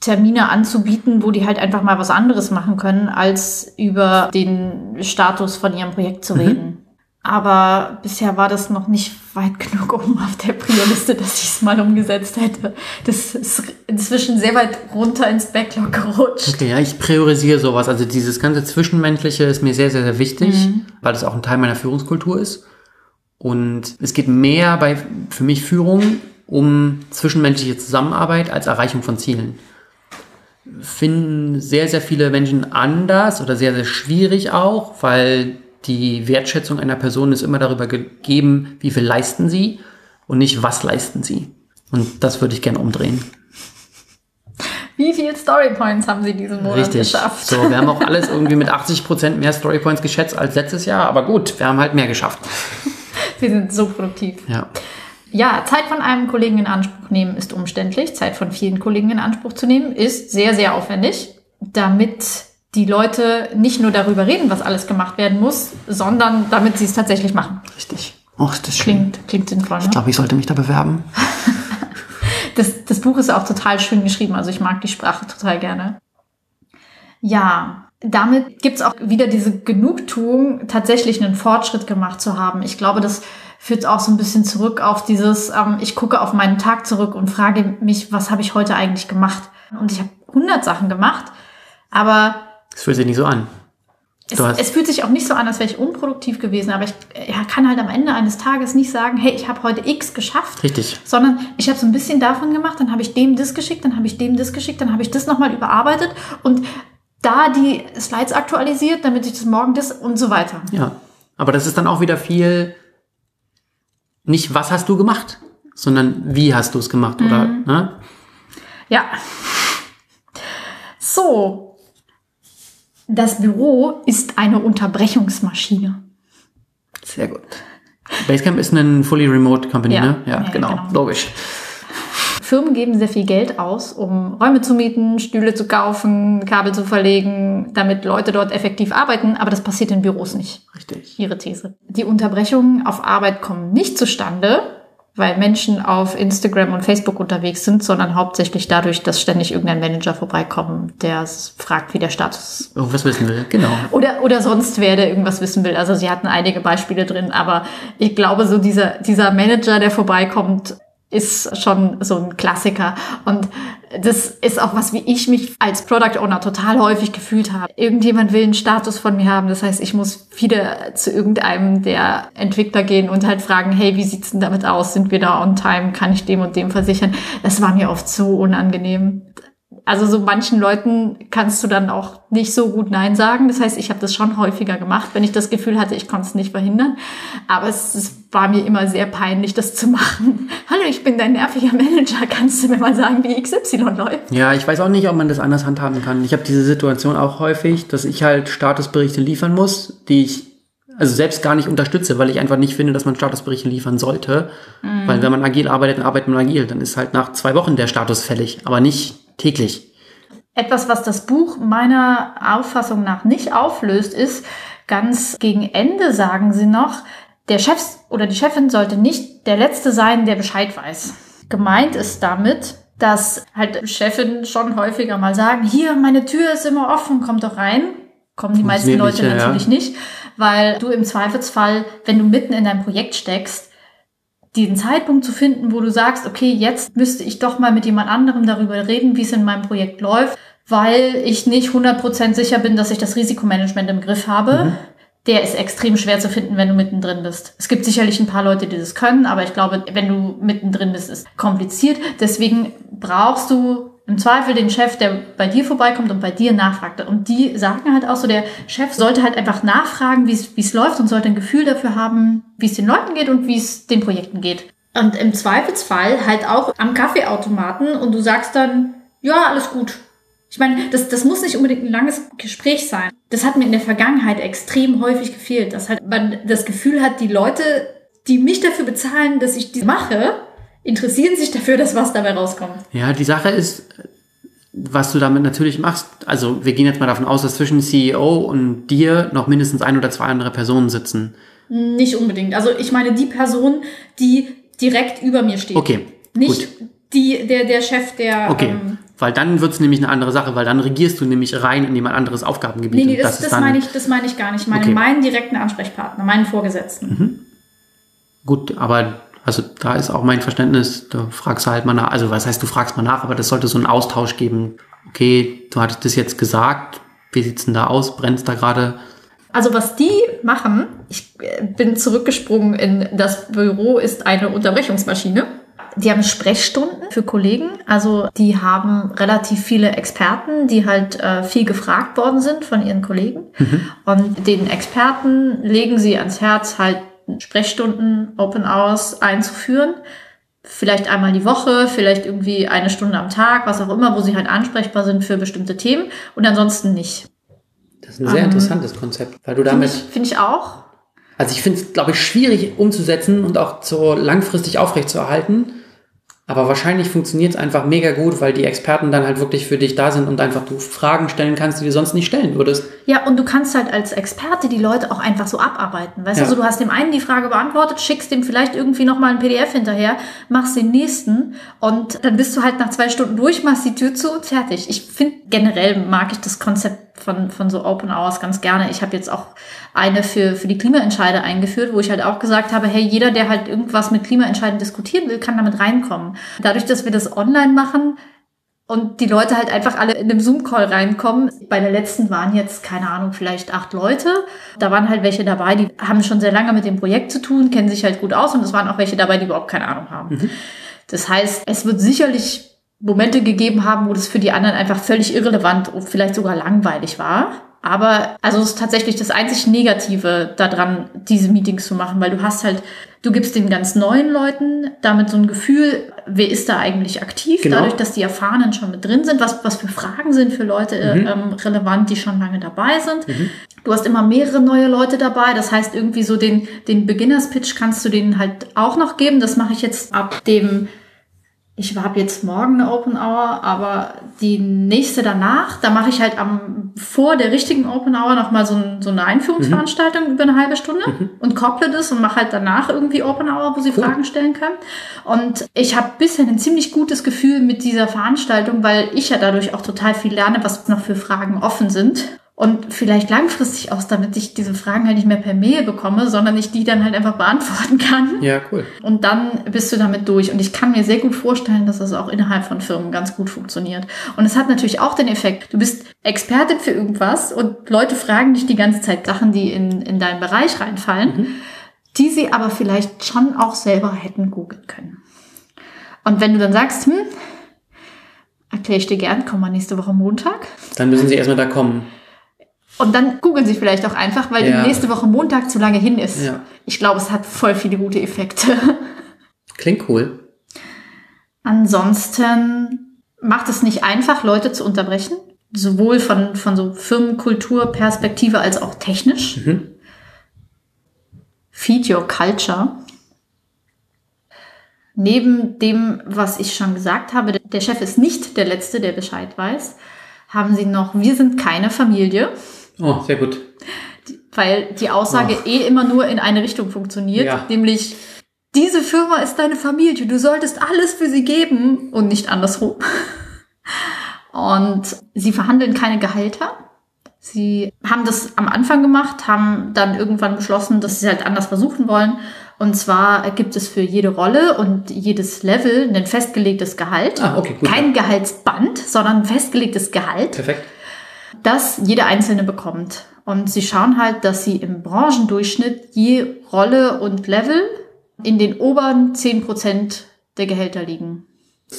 Termine anzubieten, wo die halt einfach mal was anderes machen können, als über den Status von ihrem Projekt zu reden. Aber bisher war das noch nicht weit genug oben auf der Priorliste, dass ich es mal umgesetzt hätte. Das ist inzwischen sehr weit runter ins Backlog gerutscht. Okay, ja, ich priorisiere sowas. Also dieses ganze Zwischenmenschliche ist mir sehr, sehr, sehr wichtig, weil es auch ein Teil meiner Führungskultur ist. Und es geht mehr bei, für mich Führung um zwischenmenschliche Zusammenarbeit als Erreichung von Zielen. Finden sehr, sehr viele Menschen anders oder sehr, sehr schwierig auch, weil die Wertschätzung einer Person ist immer darüber gegeben, wie viel leisten sie und nicht, was leisten sie. Und das würde ich gerne umdrehen. Wie viele Storypoints haben Sie diesen Monat Richtig. geschafft? So, wir haben auch alles irgendwie mit 80% mehr Storypoints geschätzt als letztes Jahr, aber gut, wir haben halt mehr geschafft. Sie sind so produktiv. Ja. Ja, Zeit von einem Kollegen in Anspruch nehmen ist umständlich. Zeit von vielen Kollegen in Anspruch zu nehmen ist sehr, sehr aufwendig, damit die Leute nicht nur darüber reden, was alles gemacht werden muss, sondern damit sie es tatsächlich machen. Richtig. Ist das schön. Klingt, klingt sinnvoll. Ne? Ich glaube, ich sollte mich da bewerben. Das, das Buch ist auch total schön geschrieben, also ich mag die Sprache total gerne. Ja, damit gibt's auch wieder diese Genugtuung, tatsächlich einen Fortschritt gemacht zu haben. Ich glaube, das führt auch so ein bisschen zurück auf dieses, ähm, ich gucke auf meinen Tag zurück und frage mich, was habe ich heute eigentlich gemacht? Und ich habe 100 Sachen gemacht, aber Das fühlt sich nicht so an. Es, es fühlt sich auch nicht so an, als wäre ich unproduktiv gewesen, aber ich ja, kann halt am Ende eines Tages nicht sagen, hey, ich habe heute X geschafft, Richtig. sondern ich habe so ein bisschen davon gemacht, dann habe ich dem das geschickt, dann habe ich dem das geschickt, dann habe ich das nochmal überarbeitet und da die Slides aktualisiert, damit ich das morgen das und so weiter. Ja. Aber das ist dann auch wieder viel, nicht was hast du gemacht, sondern wie hast du es gemacht, oder? Mhm. Ne? Ja. So. Das Büro ist eine Unterbrechungsmaschine. Sehr gut. Basecamp ist eine fully remote Company, Ja. ne? Ja, Ja, genau. genau. Logisch. Firmen geben sehr viel Geld aus, um Räume zu mieten, Stühle zu kaufen, Kabel zu verlegen, damit Leute dort effektiv arbeiten, aber das passiert in Büros nicht. Richtig. Ihre These. Die Unterbrechungen auf Arbeit kommen nicht zustande, weil Menschen auf Instagram und Facebook unterwegs sind, sondern hauptsächlich dadurch, dass ständig irgendein Manager vorbeikommt, der fragt, wie der Status ist. Irgendwas wissen will. Genau. Oder, oder sonst wer, der irgendwas wissen will. Also sie hatten einige Beispiele drin, aber ich glaube, so dieser, dieser Manager, der vorbeikommt, ist schon so ein Klassiker. Und das ist auch was, wie ich mich als Product Owner total häufig gefühlt habe. Irgendjemand will einen Status von mir haben. Das heißt, ich muss wieder zu irgendeinem der Entwickler gehen und halt fragen, hey, wie sieht's denn damit aus? Sind wir da on time? Kann ich dem und dem versichern? Das war mir oft so unangenehm also so manchen Leuten kannst du dann auch nicht so gut Nein sagen. Das heißt, ich habe das schon häufiger gemacht, wenn ich das Gefühl hatte, ich konnte es nicht verhindern. Aber es, es war mir immer sehr peinlich, das zu machen. Hallo, ich bin dein nerviger Manager. Kannst du mir mal sagen, wie XY läuft? Ja, ich weiß auch nicht, ob man das anders handhaben kann. Ich habe diese Situation auch häufig, dass ich halt Statusberichte liefern muss, die ich also selbst gar nicht unterstütze, weil ich einfach nicht finde, dass man Statusberichte liefern sollte. Weil wenn man agil arbeitet, dann arbeitet man agil. Dann ist halt nach zwei Wochen der Status fällig, aber nicht täglich. Etwas, was das Buch meiner Auffassung nach nicht auflöst, ist, ganz gegen Ende sagen sie noch, der Chef oder die Chefin sollte nicht der Letzte sein, der Bescheid weiß. Gemeint ist damit, dass halt Chefin schon häufiger mal sagen, hier, meine Tür ist immer offen, kommt doch rein. Kommen die meisten Leute ja, natürlich nicht, weil du im Zweifelsfall, wenn du mitten in deinem Projekt steckst, diesen Zeitpunkt zu finden, wo du sagst, okay, jetzt müsste ich doch mal mit jemand anderem darüber reden, wie es in meinem Projekt läuft, weil ich nicht 100% sicher bin, dass ich das Risikomanagement im Griff habe. Der ist extrem schwer zu finden, wenn du mittendrin bist. Es gibt sicherlich ein paar Leute, die das können, aber ich glaube, wenn du mittendrin bist, ist kompliziert. Deswegen brauchst du im Zweifel den Chef, der bei dir vorbeikommt und bei dir nachfragt. Und die sagen halt auch so, der Chef sollte halt einfach nachfragen, wie es läuft und sollte ein Gefühl dafür haben, wie es den Leuten geht und wie es den Projekten geht. Und im Zweifelsfall halt auch am Kaffeeautomaten und du sagst dann, ja, alles gut. Ich meine, das, das muss nicht unbedingt ein langes Gespräch sein. Das hat mir in der Vergangenheit extrem häufig gefehlt, dass halt man das Gefühl hat, die Leute, die mich dafür bezahlen, dass ich die mache, interessieren sich dafür, dass was dabei rauskommt. Ja, die Sache ist, was du damit natürlich machst, also wir gehen jetzt mal davon aus, dass zwischen CEO und dir noch mindestens ein oder zwei andere Personen sitzen. Nicht unbedingt. Also ich meine die Person, die direkt über mir steht. Okay, Nicht gut. die, der, der Chef, der. Okay, Ähm, weil dann wird's nämlich eine andere Sache, weil dann regierst du nämlich rein in jemand anderes Aufgabengebiet. nee, nee, das, das, dann- meine ich, das meine ich gar nicht. Ich meine Okay. Mhm. meinen direkten Ansprechpartner, meinen Vorgesetzten. Gut, aber also da ist auch mein Verständnis, da fragst du halt mal nach, also was heißt, du fragst mal nach, aber das sollte so einen Austausch geben. Okay, du hattest das jetzt gesagt, wie sieht's denn da aus? Brennt's da gerade? Also was die machen, ich äh, bin zurückgesprungen in das Büro ist eine Unterbrechungsmaschine. Die haben Sprechstunden für Kollegen. Also die haben relativ viele Experten, die halt äh, viel gefragt worden sind von ihren Kollegen. Und den Experten legen sie ans Herz, halt Sprechstunden, Open Hours einzuführen. Vielleicht einmal die Woche, vielleicht irgendwie eine Stunde am Tag, was auch immer, wo sie halt ansprechbar sind für bestimmte Themen und ansonsten nicht. Das ist ein sehr Ähm, interessantes Konzept, weil du Finde damit ich, finde ich auch. Also ich finde es, glaube ich, schwierig umzusetzen und auch so langfristig aufrechtzuerhalten. Aber wahrscheinlich funktioniert es einfach mega gut, weil die Experten dann halt wirklich für dich da sind und einfach du Fragen stellen kannst, die du sonst nicht stellen würdest. Ja, und du kannst halt als Experte die Leute auch einfach so abarbeiten. Weißt du, Ja. also du hast dem einen die Frage beantwortet, schickst dem vielleicht irgendwie nochmal ein PDF hinterher, machst den nächsten und dann bist du halt nach zwei Stunden durch, machst die Tür zu und fertig. Ich finde generell mag ich das Konzept von, von so Open Hours ganz gerne. Ich habe jetzt auch eine für, für die Klimaentscheide eingeführt, wo ich halt auch gesagt habe, hey, jeder, der halt irgendwas mit Klimaentscheiden diskutieren will, kann damit reinkommen. Dadurch, dass wir das online machen, und die Leute halt einfach alle in einem Zoom-Call reinkommen. Bei der letzten waren jetzt, keine Ahnung, vielleicht acht Leute. Da waren halt welche dabei, die haben schon sehr lange mit dem Projekt zu tun, kennen sich halt gut aus und es waren auch welche dabei, die überhaupt keine Ahnung haben. Mhm. Das heißt, es wird sicherlich Momente gegeben haben, wo das für die anderen einfach völlig irrelevant und vielleicht sogar langweilig war. Aber also es ist tatsächlich das einzig Negative daran, diese Meetings zu machen, weil du hast halt, du gibst den ganz neuen Leuten damit so ein Gefühl, wer ist da eigentlich aktiv, genau. dadurch, dass die Erfahrenen schon mit drin sind, was, was für Fragen sind für Leute mhm. ähm, relevant, die schon lange dabei sind. Mhm. Du hast immer mehrere neue Leute dabei, das heißt irgendwie so den, den Beginners-Pitch kannst du denen halt auch noch geben. Das mache ich jetzt ab dem ich habe jetzt morgen eine Open Hour, aber die nächste danach, da mache ich halt am vor der richtigen Open Hour nochmal so, ein, so eine Einführungsveranstaltung mhm. über eine halbe Stunde mhm. und kopple das und mache halt danach irgendwie Open Hour, wo sie cool. Fragen stellen können. Und ich habe bisher ein ziemlich gutes Gefühl mit dieser Veranstaltung, weil ich ja dadurch auch total viel lerne, was noch für Fragen offen sind. Und vielleicht langfristig aus, damit ich diese Fragen halt nicht mehr per Mail bekomme, sondern ich die dann halt einfach beantworten kann. Ja, cool. Und dann bist du damit durch. Und ich kann mir sehr gut vorstellen, dass das auch innerhalb von Firmen ganz gut funktioniert. Und es hat natürlich auch den Effekt, du bist Expertin für irgendwas und Leute fragen dich die ganze Zeit Sachen, die in, in deinen Bereich reinfallen, mhm. die sie aber vielleicht schon auch selber hätten googeln können. Und wenn du dann sagst, hm, erkläre ich dir gern, komm mal nächste Woche Montag. Dann müssen sie erstmal da kommen. Und dann googeln sie vielleicht auch einfach, weil ja. die nächste Woche Montag zu lange hin ist. Ja. Ich glaube, es hat voll viele gute Effekte. Klingt cool. Ansonsten macht es nicht einfach, Leute zu unterbrechen. Sowohl von, von so Firmenkulturperspektive als auch technisch. Mhm. Feed your culture. Neben dem, was ich schon gesagt habe, der Chef ist nicht der Letzte, der Bescheid weiß, haben sie noch, wir sind keine Familie. Oh, sehr gut. Weil die Aussage oh. eh immer nur in eine Richtung funktioniert, ja. nämlich diese Firma ist deine Familie, du solltest alles für sie geben und nicht andersrum. Und sie verhandeln keine Gehälter. Sie haben das am Anfang gemacht, haben dann irgendwann beschlossen, dass sie halt anders versuchen wollen. Und zwar gibt es für jede Rolle und jedes Level ein festgelegtes Gehalt. Ah, okay, gut. Kein Gehaltsband, sondern ein festgelegtes Gehalt. Perfekt das jede einzelne bekommt. Und sie schauen halt, dass sie im Branchendurchschnitt je Rolle und Level in den oberen 10% der Gehälter liegen.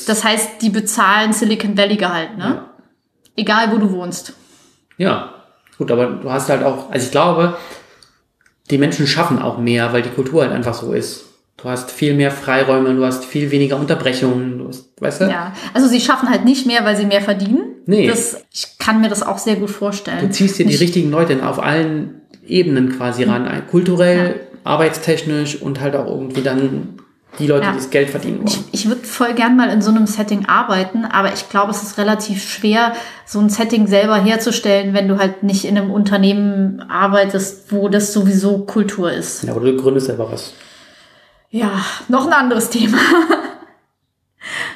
Das heißt, die bezahlen Silicon Valley Gehalt, ne? Ja. Egal, wo du wohnst. Ja, gut, aber du hast halt auch, also ich glaube, die Menschen schaffen auch mehr, weil die Kultur halt einfach so ist. Du hast viel mehr Freiräume, du hast viel weniger Unterbrechungen, du hast, weißt du? Ja, also sie schaffen halt nicht mehr, weil sie mehr verdienen. Nee. Das, ich kann mir das auch sehr gut vorstellen. Du ziehst dir die richtigen Leute auf allen Ebenen quasi ran. Kulturell, ja. arbeitstechnisch und halt auch irgendwie dann die Leute, ja. die das Geld verdienen wollen. Ich, ich würde voll gern mal in so einem Setting arbeiten, aber ich glaube, es ist relativ schwer, so ein Setting selber herzustellen, wenn du halt nicht in einem Unternehmen arbeitest, wo das sowieso Kultur ist. Ja, oder du gründest selber was. Ja, noch ein anderes Thema.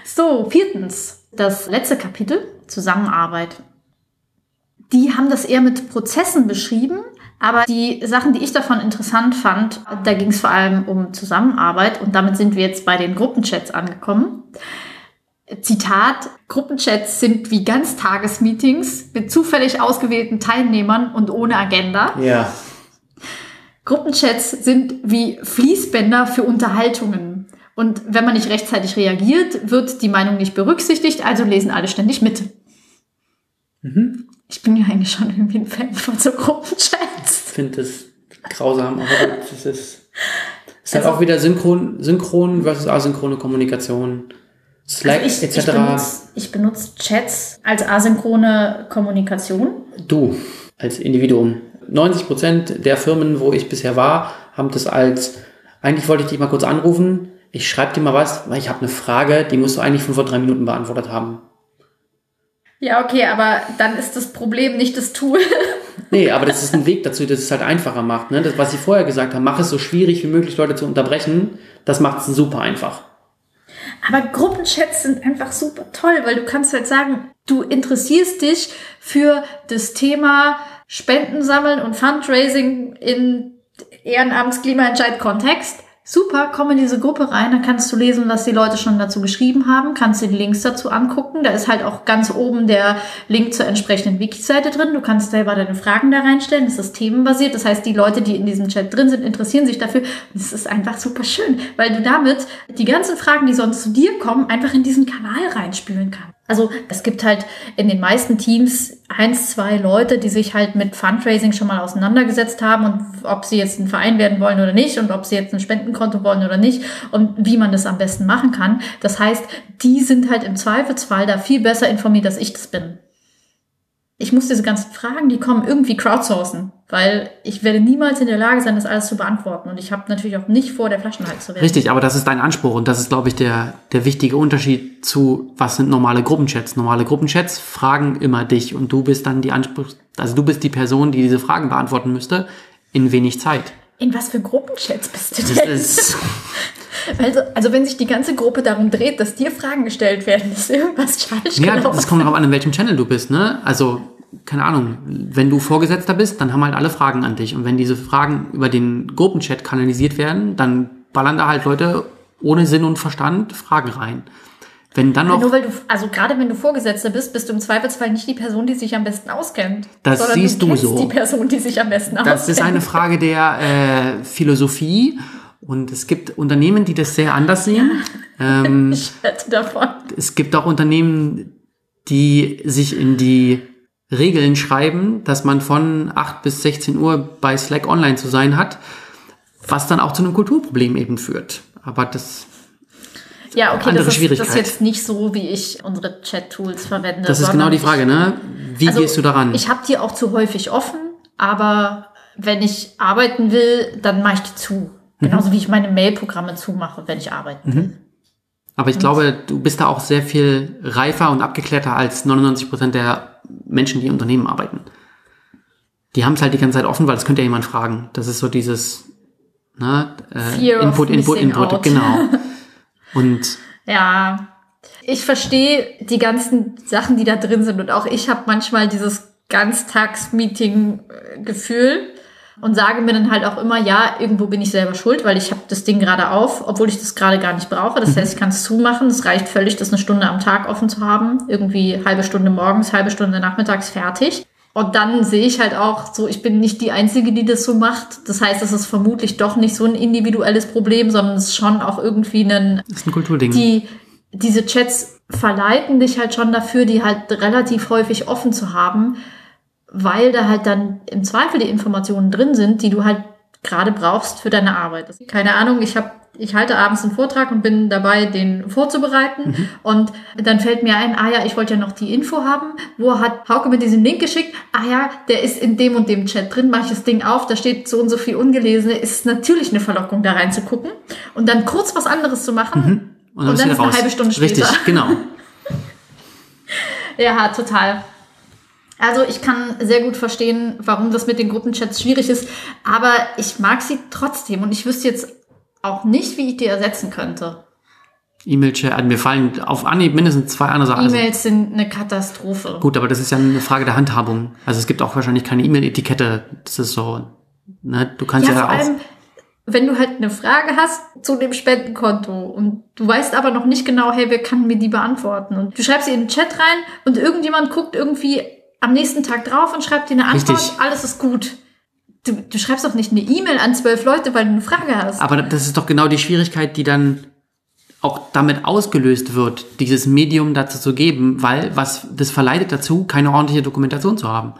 so, viertens, das letzte Kapitel, Zusammenarbeit. Die haben das eher mit Prozessen beschrieben, aber die Sachen, die ich davon interessant fand, da ging es vor allem um Zusammenarbeit und damit sind wir jetzt bei den Gruppenchats angekommen. Zitat, Gruppenchats sind wie Ganztagesmeetings mit zufällig ausgewählten Teilnehmern und ohne Agenda. Ja. Gruppenchats sind wie Fließbänder für Unterhaltungen. Und wenn man nicht rechtzeitig reagiert, wird die Meinung nicht berücksichtigt, also lesen alle ständig mit. Mhm. Ich bin ja eigentlich schon irgendwie ein Fan von so Gruppenchats. Ich finde das grausam, aber das ist, ist halt also, auch wieder synchron, synchron versus asynchrone Kommunikation. Slack also ich, etc. Ich benutze, ich benutze Chats als asynchrone Kommunikation. Du, als Individuum. 90 Prozent der Firmen, wo ich bisher war, haben das als, eigentlich wollte ich dich mal kurz anrufen, ich schreibe dir mal was, weil ich habe eine Frage, die musst du eigentlich fünf oder drei Minuten beantwortet haben. Ja, okay, aber dann ist das Problem nicht das Tool. nee, aber das ist ein Weg dazu, dass es halt einfacher macht. Ne? Das, was ich vorher gesagt habe, mach es so schwierig wie möglich, Leute zu unterbrechen, das macht es super einfach. Aber Gruppenchats sind einfach super toll, weil du kannst halt sagen, du interessierst dich für das Thema Spenden sammeln und Fundraising in Ehrenamts-Klimaentscheid-Kontext. Super, komm in diese Gruppe rein, dann kannst du lesen, was die Leute schon dazu geschrieben haben, kannst dir die Links dazu angucken. Da ist halt auch ganz oben der Link zur entsprechenden Wiki-Seite drin. Du kannst selber deine Fragen da reinstellen. Das ist themenbasiert. Das heißt, die Leute, die in diesem Chat drin sind, interessieren sich dafür. Es ist einfach super schön, weil du damit die ganzen Fragen, die sonst zu dir kommen, einfach in diesen Kanal reinspülen kannst. Also es gibt halt in den meisten Teams eins, zwei Leute, die sich halt mit Fundraising schon mal auseinandergesetzt haben und ob sie jetzt ein Verein werden wollen oder nicht und ob sie jetzt ein Spendenkonto wollen oder nicht und wie man das am besten machen kann. Das heißt, die sind halt im Zweifelsfall da viel besser informiert, als ich das bin ich muss diese ganzen Fragen, die kommen, irgendwie crowdsourcen, weil ich werde niemals in der Lage sein, das alles zu beantworten. Und ich habe natürlich auch nicht vor, der Flaschenhals zu werden. Richtig, aber das ist dein Anspruch und das ist, glaube ich, der, der wichtige Unterschied zu, was sind normale Gruppenchats. Normale Gruppenchats fragen immer dich und du bist dann die Anspruch, also du bist die Person, die diese Fragen beantworten müsste, in wenig Zeit. In was für Gruppenchats bist du denn? Das ist also, also wenn sich die ganze Gruppe darum dreht, dass dir Fragen gestellt werden, ist irgendwas falsch Ja, gelaufen. das kommt auch an, in welchem Channel du bist, ne? Also, keine Ahnung, wenn du Vorgesetzter bist, dann haben halt alle Fragen an dich. Und wenn diese Fragen über den Gruppenchat kanalisiert werden, dann ballern da halt Leute ohne Sinn und Verstand Fragen rein. Wenn dann noch. Nur weil du, also gerade wenn du Vorgesetzter bist, bist du im Zweifelsfall nicht die Person, die sich am besten auskennt. Das siehst du, du so. die Person, die sich am besten das auskennt. Das ist eine Frage der äh, Philosophie und es gibt Unternehmen, die das sehr anders sehen. Ähm, ich hätte davon. Es gibt auch Unternehmen, die sich in die Regeln schreiben, dass man von 8 bis 16 Uhr bei Slack online zu sein hat, was dann auch zu einem Kulturproblem eben führt. Aber das ja, okay, andere das ist, das ist jetzt nicht so, wie ich unsere Chat-Tools verwende. Das ist genau die Frage, ne? Wie also gehst du daran? Ich habe die auch zu häufig offen, aber wenn ich arbeiten will, dann mache ich die zu. Genauso mhm. wie ich meine Mail-Programme zumache, wenn ich arbeiten will. Mhm. Aber ich und glaube, du bist da auch sehr viel reifer und abgeklärter als 99 Prozent der Menschen, die in Unternehmen arbeiten. Die haben es halt die ganze Zeit offen, weil das könnte ja jemand fragen. Das ist so dieses ne, äh, Input, Input, Input, out. genau. Und ja, ich verstehe die ganzen Sachen, die da drin sind. Und auch ich habe manchmal dieses Ganztagsmeeting-Gefühl und sage mir dann halt auch immer, ja, irgendwo bin ich selber schuld, weil ich habe das Ding gerade auf, obwohl ich das gerade gar nicht brauche. Das heißt, ich kann es zumachen. Es reicht völlig, das eine Stunde am Tag offen zu haben. Irgendwie halbe Stunde morgens, halbe Stunde nachmittags fertig. Und dann sehe ich halt auch so, ich bin nicht die Einzige, die das so macht. Das heißt, es ist vermutlich doch nicht so ein individuelles Problem, sondern es ist schon auch irgendwie ein... Das ist ein Kulturding. Die, diese Chats verleiten dich halt schon dafür, die halt relativ häufig offen zu haben weil da halt dann im Zweifel die Informationen drin sind, die du halt gerade brauchst für deine Arbeit. Keine Ahnung, ich habe ich halte abends einen Vortrag und bin dabei, den vorzubereiten. Mhm. Und dann fällt mir ein, ah ja, ich wollte ja noch die Info haben. Wo hat Hauke mir diesen Link geschickt? Ah ja, der ist in dem und dem Chat drin. Mache ich das Ding auf, da steht so und so viel ungelesene. Ist natürlich eine Verlockung, da reinzugucken. Und dann kurz was anderes zu machen. Mhm. Und dann, und dann ist eine halbe Stunde später. Richtig, genau. ja, total. Also ich kann sehr gut verstehen, warum das mit den Gruppenchats schwierig ist, aber ich mag sie trotzdem und ich wüsste jetzt auch nicht, wie ich die ersetzen könnte. E-Mail-Chat, also mir fallen auf Anhieb mindestens zwei andere Sachen. E-Mails sind eine Katastrophe. Gut, aber das ist ja eine Frage der Handhabung. Also es gibt auch wahrscheinlich keine E-Mail-Etikette. Das ist so, ne, du kannst ja, ja vor allem, wenn du halt eine Frage hast zu dem Spendenkonto und du weißt aber noch nicht genau, hey, wer kann mir die beantworten? Und du schreibst sie in den Chat rein und irgendjemand guckt irgendwie am nächsten Tag drauf und schreibt dir eine Antwort, Richtig. alles ist gut. Du, du schreibst doch nicht eine E-Mail an zwölf Leute, weil du eine Frage hast. Aber das ist doch genau die Schwierigkeit, die dann auch damit ausgelöst wird, dieses Medium dazu zu geben, weil was das verleitet dazu, keine ordentliche Dokumentation zu haben.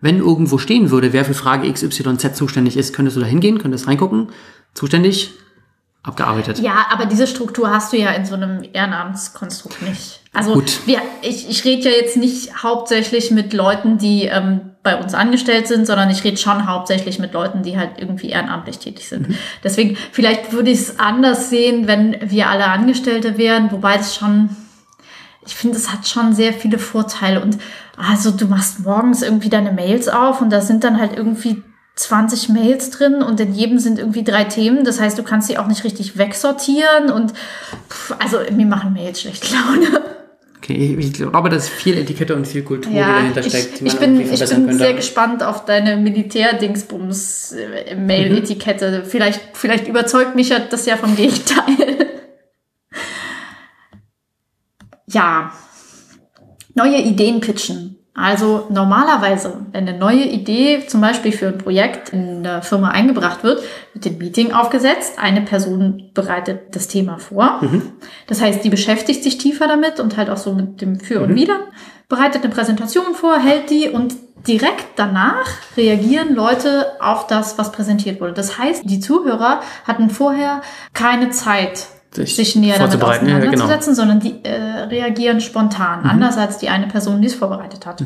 Wenn irgendwo stehen würde, wer für Frage XYZ zuständig ist, könntest du da hingehen, könntest reingucken, zuständig, abgearbeitet. Ja, aber diese Struktur hast du ja in so einem Ehrenamtskonstrukt nicht. Also Gut. Wir, ich, ich rede ja jetzt nicht hauptsächlich mit Leuten, die ähm, bei uns angestellt sind, sondern ich rede schon hauptsächlich mit Leuten, die halt irgendwie ehrenamtlich tätig sind. Mhm. Deswegen, vielleicht würde ich es anders sehen, wenn wir alle Angestellte wären, wobei das schon, ich finde, es hat schon sehr viele Vorteile. Und also du machst morgens irgendwie deine Mails auf und da sind dann halt irgendwie 20 Mails drin und in jedem sind irgendwie drei Themen. Das heißt, du kannst sie auch nicht richtig wegsortieren und pff, also mir machen Mails schlecht Laune. Okay, ich, ich glaube, dass viel Etikette und viel Kultur die Ja, dahinter ich, steckt. man ich bin, ich bin könnte. sehr gespannt auf deine Militär-Dingsbums-Mail-Etikette. Vielleicht, vielleicht überzeugt mich ja das ja vom Gegenteil. ja. Neue Ideen pitchen. Also normalerweise, wenn eine neue Idee zum Beispiel für ein Projekt in der Firma eingebracht wird, wird ein Meeting aufgesetzt. Eine Person bereitet das Thema vor. Das heißt, die beschäftigt sich tiefer damit und halt auch so mit dem Für und Wider, bereitet eine Präsentation vor, hält die und direkt danach reagieren Leute auf das, was präsentiert wurde. Das heißt, die Zuhörer hatten vorher keine Zeit, Sich sich, näher damit vorzubereiten, ja, genau. Mhm. auseinanderzusetzen, sondern die äh, reagieren spontan, anders als die eine Person, die es vorbereitet hat.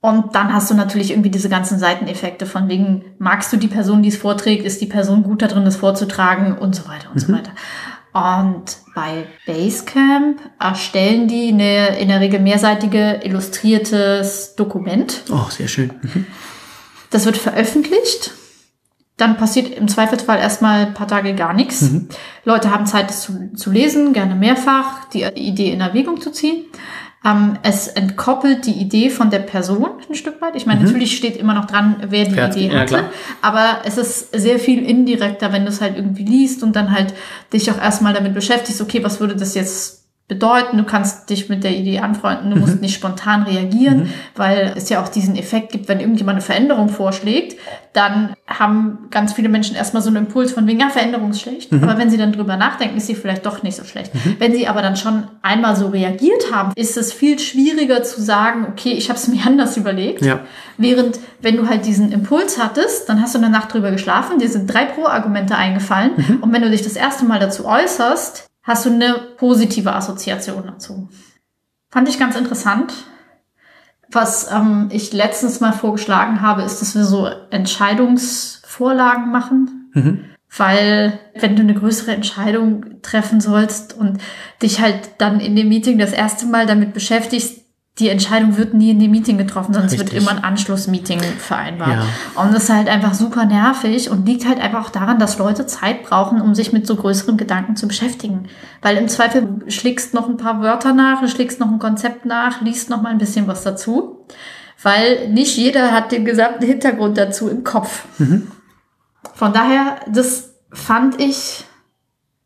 Und dann hast du natürlich irgendwie diese ganzen Seiteneffekte von wegen, magst du die Person, die es vorträgt, ist die Person gut darin, das vorzutragen und so weiter und Mhm. so weiter. Und bei Basecamp erstellen die eine, in der Regel mehrseitige illustriertes Dokument. Oh, sehr schön. Mhm. Das wird veröffentlicht. Dann passiert im Zweifelsfall erstmal ein paar Tage gar nichts. Leute haben Zeit, das zu, zu lesen, gerne mehrfach, die Idee in Erwägung zu ziehen. Ähm, es entkoppelt die Idee von der Person ein Stück weit. Ich meine, natürlich steht immer noch dran, wer die hat- Idee ja, hatte. klar. Aber es ist sehr viel indirekter, wenn du es halt irgendwie liest und dann halt dich auch erstmal damit beschäftigst, okay, was würde das jetzt bedeuten? Du kannst dich mit der Idee anfreunden, du musst nicht spontan reagieren, weil es ja auch diesen Effekt gibt, wenn irgendjemand eine Veränderung vorschlägt, dann haben ganz viele Menschen erstmal so einen Impuls von wegen, ja, Veränderung ist schlecht. Aber wenn sie dann drüber nachdenken, ist sie vielleicht doch nicht so schlecht. Wenn sie aber dann schon einmal so reagiert haben, ist es viel schwieriger zu sagen, okay, ich habe es mir anders überlegt. Ja. Während, wenn du halt diesen Impuls hattest, dann hast du eine Nacht drüber geschlafen, dir sind drei Pro-Argumente eingefallen. Mhm. Und wenn du dich das erste Mal dazu äußerst, hast du eine positive Assoziation dazu. Fand ich ganz interessant. Was ähm, ich letztens mal vorgeschlagen habe, ist, dass wir so Entscheidungsvorlagen machen. Mhm. Weil, wenn du eine größere Entscheidung treffen sollst und dich halt dann in dem Meeting das erste Mal damit beschäftigst, die Entscheidung wird nie in dem Meeting getroffen, sondern es wird Richtig. immer ein Anschlussmeeting vereinbart. Ja. Und das ist halt einfach super nervig und liegt halt einfach auch daran, dass Leute Zeit brauchen, um sich mit so größeren Gedanken zu beschäftigen. Weil im Zweifel schlägst noch ein paar Wörter nach, schlägst noch ein Konzept nach, liest noch mal ein bisschen was dazu. Weil nicht jeder hat den gesamten Hintergrund dazu im Kopf. Von daher, das fand ich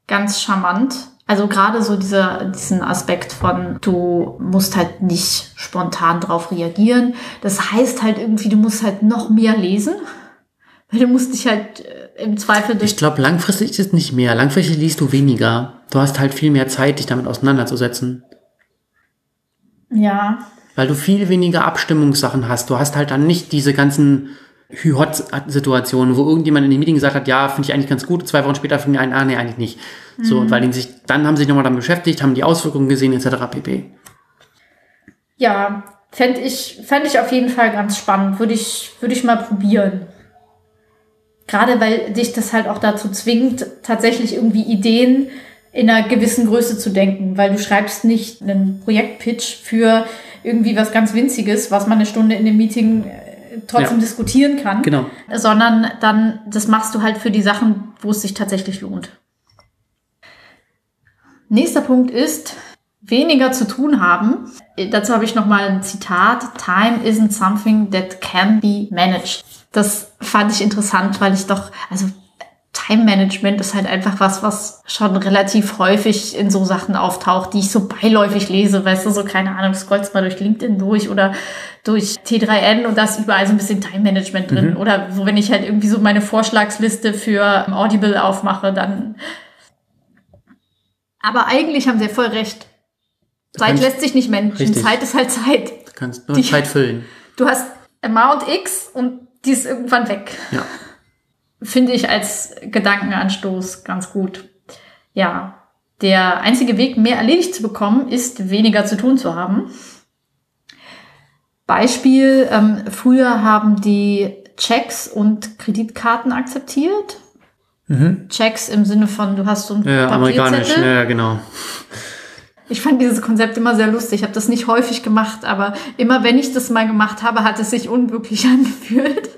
ganz charmant. Also gerade so dieser, diesen Aspekt von, du musst halt nicht spontan drauf reagieren. Das heißt halt irgendwie, du musst halt noch mehr lesen. Weil du musst dich halt äh, im Zweifel durch Ich glaube, langfristig ist es nicht mehr. Langfristig liest du weniger. Du hast halt viel mehr Zeit, dich damit auseinanderzusetzen. Ja, Weil du viel weniger Abstimmungssachen hast. Du hast halt dann nicht diese ganzen Hü-Hot-Situationen, wo irgendjemand in dem Meeting gesagt hat, ja, finde ich eigentlich ganz gut. Zwei Wochen später fing ein, ah, nee, eigentlich nicht. So, und weil die sich, dann haben sie sich nochmal damit beschäftigt, haben die Auswirkungen gesehen, etc. pp. ja, fände ich, fänd ich auf jeden Fall ganz spannend. Würde ich, würde ich mal probieren. Gerade weil dich das halt auch dazu zwingt, tatsächlich irgendwie Ideen in einer gewissen Größe zu denken, weil du schreibst nicht einen Projektpitch für irgendwie was ganz Winziges, was man eine Stunde in dem Meeting trotzdem Ja. diskutieren kann, Genau. sondern dann, das machst du halt für die Sachen, wo es sich tatsächlich lohnt. Nächster Punkt ist, weniger zu tun haben. Dazu habe ich nochmal ein Zitat. Time isn't something that can be managed. Das fand ich interessant, weil ich doch, also Time Management ist halt einfach was, was schon relativ häufig in so Sachen auftaucht, die ich so beiläufig lese, weißt du, so keine Ahnung, scrollst mal durch LinkedIn durch oder durch T3N und da ist überall so ein bisschen Time Management drin. Oder wo, wenn ich halt irgendwie so meine Vorschlagsliste für Audible aufmache, dann. Aber eigentlich haben sie ja voll recht. Zeit kannst- lässt sich nicht managen. Richtig. Zeit ist halt Zeit. Du kannst nur Die- Zeit füllen. Du hast Amount X und die ist irgendwann weg. Ja. Finde ich als Gedankenanstoß ganz gut. Ja, der einzige Weg, mehr erledigt zu bekommen, ist, weniger zu tun zu haben. Beispiel, ähm, früher haben die Checks und Kreditkarten akzeptiert. Checks im Sinne von, du hast so ein Mhm. Ja, amerikanisch, ja, genau. Ich fand dieses Konzept immer sehr lustig. Ich habe das nicht häufig gemacht, aber immer wenn ich das mal gemacht habe, hat es sich unwirklich angefühlt.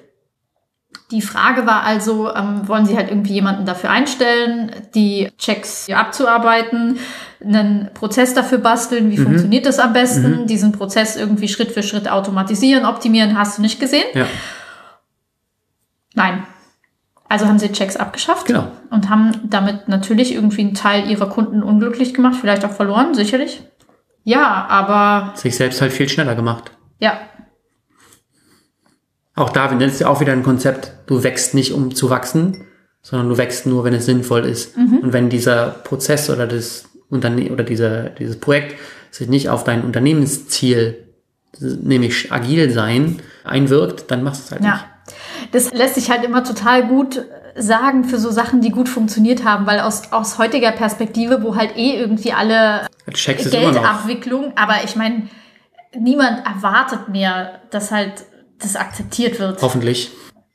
Die Frage war also, ähm, wollen Sie halt irgendwie jemanden dafür einstellen, die Checks abzuarbeiten, einen Prozess dafür basteln, wie mhm. funktioniert das am besten, mhm. diesen Prozess irgendwie Schritt für Schritt automatisieren, optimieren, hast du nicht gesehen? Ja. Nein. Also haben sie Checks abgeschafft genau. und haben damit natürlich irgendwie einen Teil ihrer Kunden unglücklich gemacht, vielleicht auch verloren, sicherlich. Ja, aber. Sich selbst halt viel schneller gemacht. Ja, auch da das ist ja auch wieder ein Konzept, du wächst nicht, um zu wachsen, sondern du wächst nur, wenn es sinnvoll ist. Mhm. Und wenn dieser Prozess oder das Unterne oder dieser, dieses Projekt sich nicht auf dein Unternehmensziel, nämlich agil sein, einwirkt, dann machst du es halt ja. nicht. Das lässt sich halt immer total gut sagen für so Sachen, die gut funktioniert haben, weil aus, aus heutiger Perspektive, wo halt eh irgendwie alle Geldabwicklung, aber ich meine, niemand erwartet mehr, dass halt das akzeptiert wird. Hoffentlich.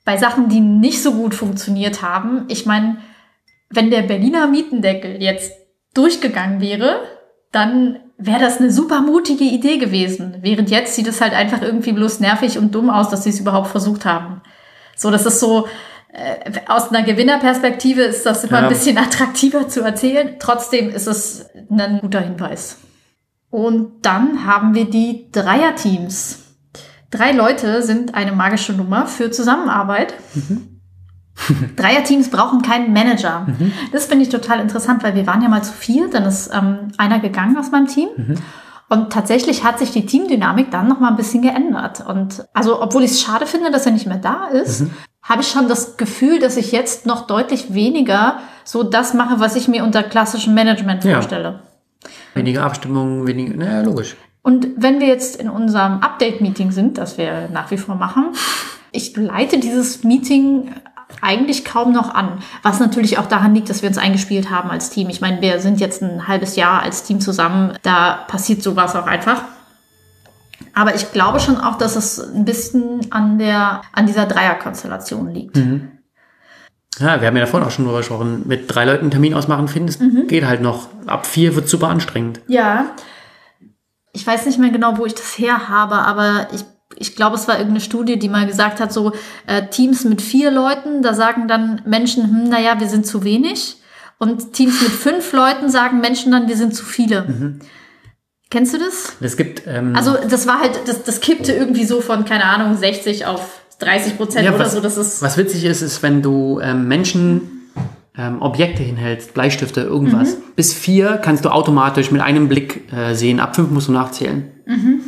Bei Sachen, die nicht so gut funktioniert haben. Ich meine, wenn der Berliner Mietendeckel jetzt durchgegangen wäre, dann wäre das eine super mutige Idee gewesen. Während jetzt sieht es halt einfach irgendwie bloß nervig und dumm aus, dass sie es überhaupt versucht haben. So, das ist so, äh, aus einer Gewinnerperspektive ist das immer ja. ein bisschen attraktiver zu erzählen. Trotzdem ist es ein guter Hinweis. Und dann haben wir die Dreierteams. Drei Leute sind eine magische Nummer für Zusammenarbeit. Mhm. Dreierteams brauchen keinen Manager. Mhm. Das finde ich total interessant, weil wir waren ja mal zu vier, dann ist ähm, einer gegangen aus meinem Team. Mhm. Und tatsächlich hat sich die Teamdynamik dann noch mal ein bisschen geändert. Und also, obwohl ich es schade finde, dass er nicht mehr da ist, mhm. habe ich schon das Gefühl, dass ich jetzt noch deutlich weniger so das mache, was ich mir unter klassischem Management vorstelle. Ja. Weniger Abstimmung, weniger, naja, logisch. Und wenn wir jetzt in unserem Update-Meeting sind, das wir nach wie vor machen, ich leite dieses Meeting eigentlich kaum noch an. Was natürlich auch daran liegt, dass wir uns eingespielt haben als Team. Ich meine, wir sind jetzt ein halbes Jahr als Team zusammen. Da passiert sowas auch einfach. Aber ich glaube schon auch, dass es ein bisschen an der, an dieser Dreierkonstellation liegt. Mhm. Ja, wir haben ja davon auch schon drüber gesprochen. Mit drei Leuten einen Termin ausmachen, findest, mhm. geht halt noch. Ab vier wird super anstrengend. Ja ich weiß nicht mehr genau, wo ich das her habe, aber ich, ich glaube, es war irgendeine Studie, die mal gesagt hat, so äh, Teams mit vier Leuten, da sagen dann Menschen, hm, naja, wir sind zu wenig. Und Teams mit fünf Leuten sagen Menschen dann, wir sind zu viele. Mhm. Kennst du das? Es gibt. Ähm also das war halt, das, das kippte irgendwie so von, keine Ahnung, 60 auf 30 Prozent ja, oder was, so. Das ist was witzig ist, ist, wenn du ähm, Menschen ähm, Objekte hinhältst, Bleistifte, irgendwas. Mhm. Bis vier kannst du automatisch mit einem Blick äh, sehen. Ab fünf musst du nachzählen. Mhm.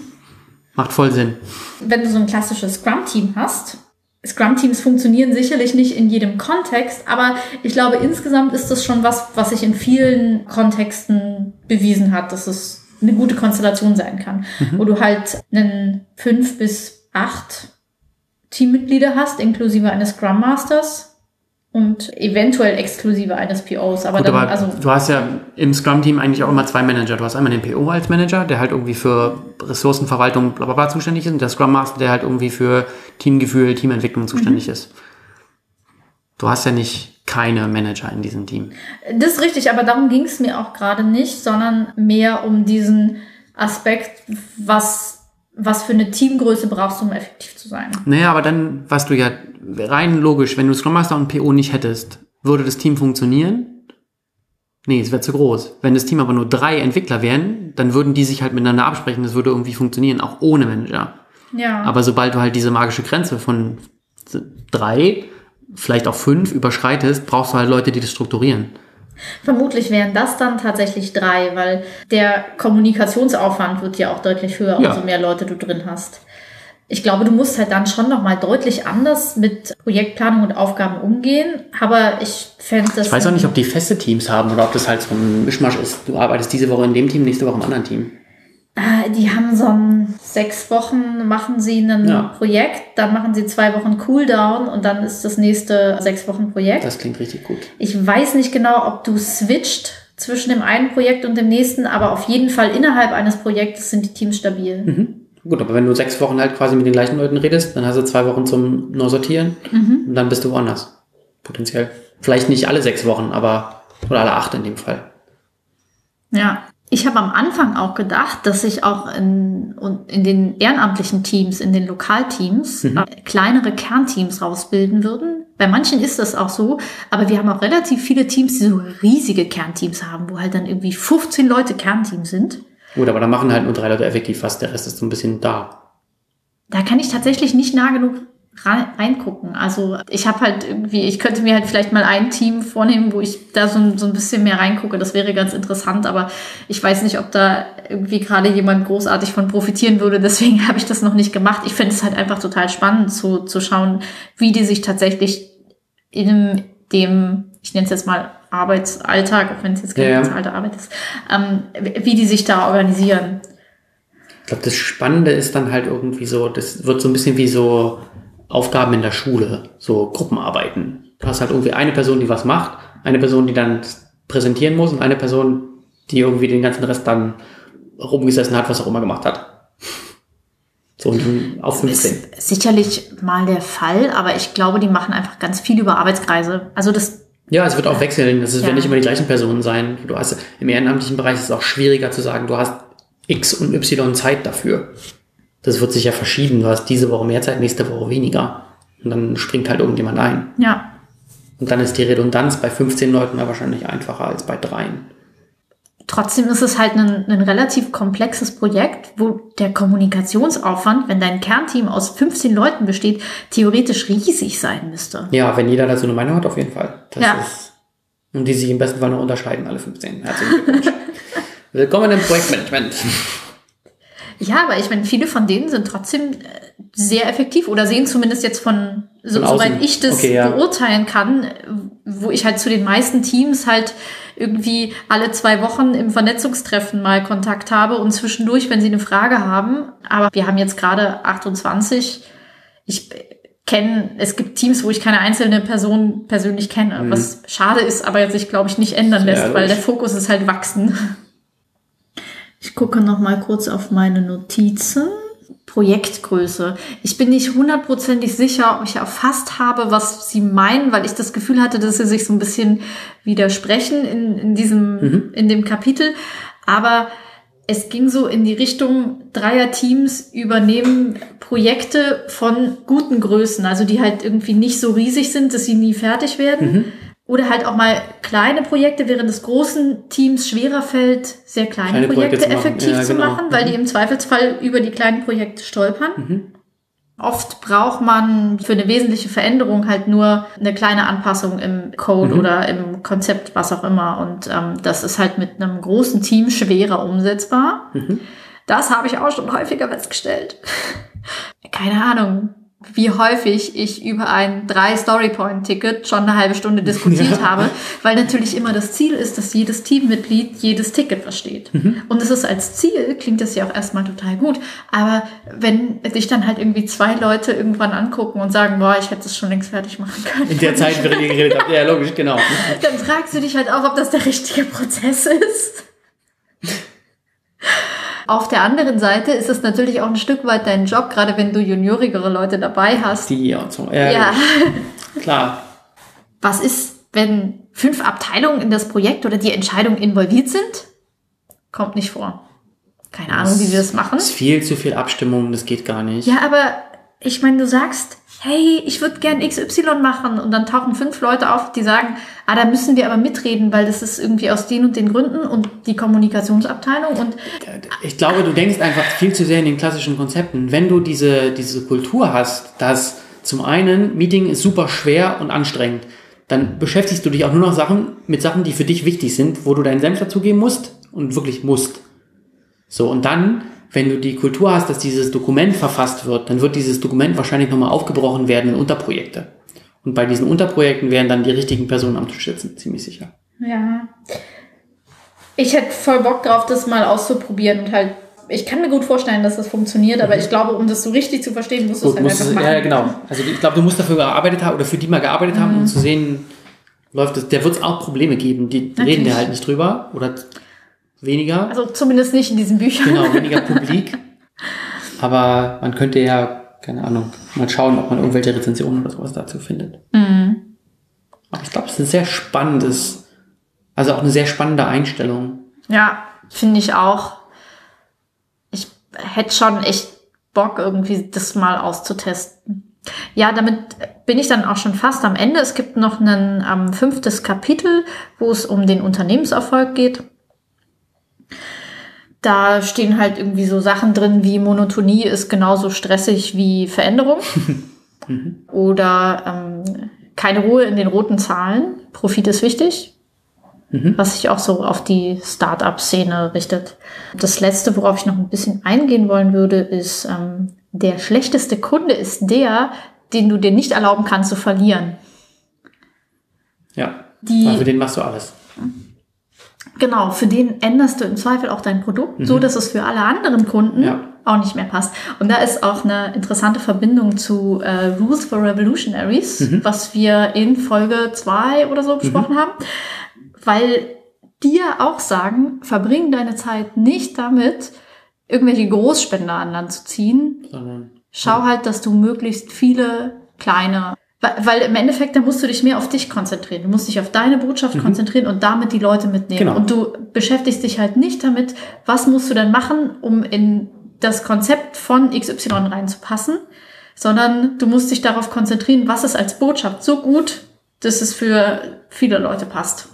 Macht voll Sinn. Wenn du so ein klassisches Scrum-Team hast, Scrum-Teams funktionieren sicherlich nicht in jedem Kontext, aber ich glaube, insgesamt ist das schon was, was sich in vielen Kontexten bewiesen hat, dass es eine gute Konstellation sein kann, mhm. wo du halt einen fünf bis acht Teammitglieder hast, inklusive eines Scrum Masters, und eventuell exklusive eines POs. Aber, Gut, dann, aber also du hast ja im Scrum-Team eigentlich auch immer zwei Manager. Du hast einmal den PO als Manager, der halt irgendwie für Ressourcenverwaltung bla bla bla zuständig ist und der Scrum Master, der halt irgendwie für Teamgefühl, Teamentwicklung zuständig mhm. ist. Du hast ja nicht keine Manager in diesem Team. Das ist richtig, aber darum ging es mir auch gerade nicht, sondern mehr um diesen Aspekt, was was für eine Teamgröße brauchst du, um effektiv zu sein. Naja, aber dann, was du ja rein logisch, wenn du Scrum Master und PO nicht hättest, würde das Team funktionieren? Nee, es wäre zu groß. Wenn das Team aber nur drei Entwickler wären, dann würden die sich halt miteinander absprechen. Das würde irgendwie funktionieren, auch ohne Manager. Ja. Aber sobald du halt diese magische Grenze von drei, vielleicht auch fünf überschreitest, brauchst du halt Leute, die das strukturieren. Vermutlich wären das dann tatsächlich drei, weil der Kommunikationsaufwand wird ja auch deutlich höher, ja. umso mehr Leute du drin hast. Ich glaube, du musst halt dann schon nochmal deutlich anders mit Projektplanung und Aufgaben umgehen. Aber ich fände das. Ich weiß auch nicht, ob die feste Teams haben oder ob das halt so ein Mischmasch ist. Du arbeitest diese Woche in dem Team, nächste Woche im anderen Team. Äh, die haben so ein sechs Wochen machen sie ein ja. Projekt, dann machen sie zwei Wochen Cooldown und dann ist das nächste sechs Wochen Projekt. Das klingt richtig gut. Ich weiß nicht genau, ob du switcht zwischen dem einen Projekt und dem nächsten, aber auf jeden Fall innerhalb eines Projektes sind die Teams stabil. Mhm. Gut, aber wenn du sechs Wochen halt quasi mit den gleichen Leuten redest, dann hast du zwei Wochen zum Neusortieren mhm. und dann bist du woanders. Potenziell. Vielleicht nicht alle sechs Wochen, aber oder alle acht in dem Fall. Ja. Ich habe am Anfang auch gedacht, dass sich auch in, in den ehrenamtlichen Teams, in den Lokalteams, mhm. Äh, kleinere Kernteams rausbilden würden. Bei manchen ist das auch so, aber wir haben auch relativ viele Teams, die so riesige Kernteams haben, wo halt dann irgendwie 15 Leute Kernteam sind. Gut, aber da machen halt nur drei Leute effektiv was, der Rest ist so ein bisschen da. Da kann ich tatsächlich nicht nah genug reingucken. Also ich habe halt irgendwie, ich könnte mir halt vielleicht mal ein Team vornehmen, wo ich da so, so ein bisschen mehr reingucke. Das wäre ganz interessant, aber ich weiß nicht, ob da irgendwie gerade jemand großartig von profitieren würde. Deswegen habe ich das noch nicht gemacht. Ich finde es halt einfach total spannend zu, zu schauen, wie die sich tatsächlich in dem, ich nenne es jetzt mal Arbeitsalltag, auch wenn es jetzt keine ja, ja. Arbeit ist, ähm, wie die sich da organisieren. Ich glaube, das Spannende ist dann halt irgendwie so, das wird so ein bisschen wie so Aufgaben in der Schule, so Gruppenarbeiten. Du hast halt irgendwie eine Person, die was macht, eine Person, die dann präsentieren muss und eine Person, die irgendwie den ganzen Rest dann rumgesessen hat, was auch immer gemacht hat. So auf 15. Ist sicherlich mal der Fall, aber ich glaube, die machen einfach ganz viel über Arbeitskreise. Also das. Ja, es wird auch wechseln. Das ja. werden nicht immer die gleichen Personen sein. Du hast im ehrenamtlichen Bereich ist es auch schwieriger zu sagen, du hast X und Y Zeit dafür das wird sich ja verschieben. Du hast diese Woche mehr Zeit, nächste Woche weniger. Und dann springt halt irgendjemand ein. Ja. Und dann ist die Redundanz bei 15 Leuten ja wahrscheinlich einfacher als bei dreien. Trotzdem ist es halt ein, ein relativ komplexes Projekt, wo der Kommunikationsaufwand, wenn dein Kernteam aus 15 Leuten besteht, theoretisch riesig sein müsste. Ja, wenn jeder dazu eine Meinung hat, auf jeden Fall. Das ja. ist, und die sich im besten Fall noch unterscheiden, alle 15. Herzlichen Glückwunsch. Willkommen im Projektmanagement. Ja, aber ich meine, viele von denen sind trotzdem äh, sehr effektiv oder sehen zumindest jetzt von, so, soweit ich das okay, ja. beurteilen kann, wo ich halt zu den meisten Teams halt irgendwie alle zwei Wochen im Vernetzungstreffen mal Kontakt habe und zwischendurch, wenn sie eine Frage haben. Aber wir haben jetzt gerade 28. Ich kenne, es gibt Teams, wo ich keine einzelne Person persönlich kenne, mhm. was schade ist, aber jetzt sich, glaube ich, nicht ändern lässt, ja, weil der Fokus ist halt wachsen. Ich gucke noch mal kurz auf meine Notizen. Projektgröße. Ich bin nicht hundertprozentig sicher, ob ich erfasst habe, was Sie meinen, weil ich das Gefühl hatte, dass Sie sich so ein bisschen widersprechen in, in diesem, mhm. in dem Kapitel. Aber es ging so in die Richtung, Dreier-Teams übernehmen Projekte von guten Größen, also die halt irgendwie nicht so riesig sind, dass sie nie fertig werden. Mhm oder halt auch mal kleine Projekte, während es großen Teams schwerer fällt, sehr kleine, kleine Projekte, Projekte, effektiv ja, zu genau. machen, weil mhm. die im Zweifelsfall über die kleinen Projekte stolpern. Mhm. Oft braucht man für eine wesentliche Veränderung halt nur eine kleine Anpassung im Code mhm. oder im Konzept, was auch immer. Und ähm, das ist halt mit einem großen Team schwerer umsetzbar. Mhm. Das habe ich auch schon häufiger festgestellt. Keine Ahnung wie häufig ich über ein drei Story Point Ticket schon eine halbe Stunde diskutiert ja. habe, weil natürlich immer das Ziel ist, dass jedes Teammitglied jedes Ticket versteht. Mhm. Und es ist als Ziel, klingt das ja auch erstmal total gut, aber wenn sich dann halt irgendwie zwei Leute irgendwann angucken und sagen, boah, ich hätte es schon längst fertig machen können. In der Zeit, während ihr geredet habt, ja, logisch, genau. Dann fragst du dich halt auch, ob das der richtige Prozess ist. Auf der anderen Seite ist es natürlich auch ein Stück weit dein Job, gerade wenn du juniorigere Leute dabei hast. Die und so. Ja, ja. klar. Was ist, wenn fünf Abteilungen in das Projekt oder die Entscheidung involviert sind? Kommt nicht vor. Keine Ahnung, wie sie das machen. Es ist viel zu viel Abstimmung, das geht gar nicht. Ja, aber ich meine, du sagst, hey, ich würde gern XY machen und dann tauchen fünf Leute auf, die sagen, ah, da müssen wir aber mitreden, weil das ist irgendwie aus den und den Gründen und die Kommunikationsabteilung und ich glaube, du denkst einfach viel zu sehr in den klassischen Konzepten. Wenn du diese diese Kultur hast, dass zum einen Meeting ist super schwer und anstrengend, dann beschäftigst du dich auch nur noch Sachen mit Sachen, die für dich wichtig sind, wo du deinen Senf dazugeben musst und wirklich musst. So und dann wenn du die Kultur hast, dass dieses Dokument verfasst wird, dann wird dieses Dokument wahrscheinlich nochmal aufgebrochen werden in Unterprojekte. Und bei diesen Unterprojekten werden dann die richtigen Personen am Tisch sitzen, ziemlich sicher. Ja. Ich hätte voll Bock drauf, das mal auszuprobieren und halt ich kann mir gut vorstellen, dass das funktioniert, aber mhm. ich glaube, um das so richtig zu verstehen, musst du es halt einfach machen. Ja, genau. Also ich glaube, du musst dafür gearbeitet haben oder für die mal gearbeitet mhm. haben, um mhm. zu sehen, läuft es. Der wird es auch Probleme geben, die Natürlich. reden dir halt nicht drüber oder weniger. Also zumindest nicht in diesen Büchern. Genau, weniger publik. Aber man könnte ja, keine Ahnung, mal schauen, ob man irgendwelche Rezensionen oder sowas dazu findet. Mhm. Aber ich glaube, es ist ein sehr spannendes, also auch eine sehr spannende Einstellung. Ja, finde ich auch. Ich hätte schon echt Bock, irgendwie das mal auszutesten. Ja, damit bin ich dann auch schon fast am Ende. Es gibt noch ein ähm, fünftes Kapitel, wo es um den Unternehmenserfolg geht. Da stehen halt irgendwie so Sachen drin wie Monotonie ist genauso stressig wie Veränderung. Oder ähm, keine Ruhe in den roten Zahlen. Profit ist wichtig. Mhm. Was sich auch so auf die Start-up-Szene richtet. Das letzte, worauf ich noch ein bisschen eingehen wollen würde, ist, ähm, der schlechteste Kunde ist der, den du dir nicht erlauben kannst zu verlieren. Ja. Die, für den machst du alles. Genau, für den änderst du im Zweifel auch dein Produkt, mhm. so dass es für alle anderen Kunden ja. auch nicht mehr passt. Und da ist auch eine interessante Verbindung zu äh, Rules for Revolutionaries, mhm. was wir in Folge zwei oder so besprochen mhm. haben, weil die ja auch sagen, verbring deine Zeit nicht damit, irgendwelche Großspender an Land zu ziehen. Sondern, Schau ja. halt, dass du möglichst viele kleine weil im Endeffekt, da musst du dich mehr auf dich konzentrieren. Du musst dich auf deine Botschaft mhm. konzentrieren und damit die Leute mitnehmen. Genau. Und du beschäftigst dich halt nicht damit, was musst du denn machen, um in das Konzept von XY reinzupassen, sondern du musst dich darauf konzentrieren, was ist als Botschaft so gut, dass es für viele Leute passt.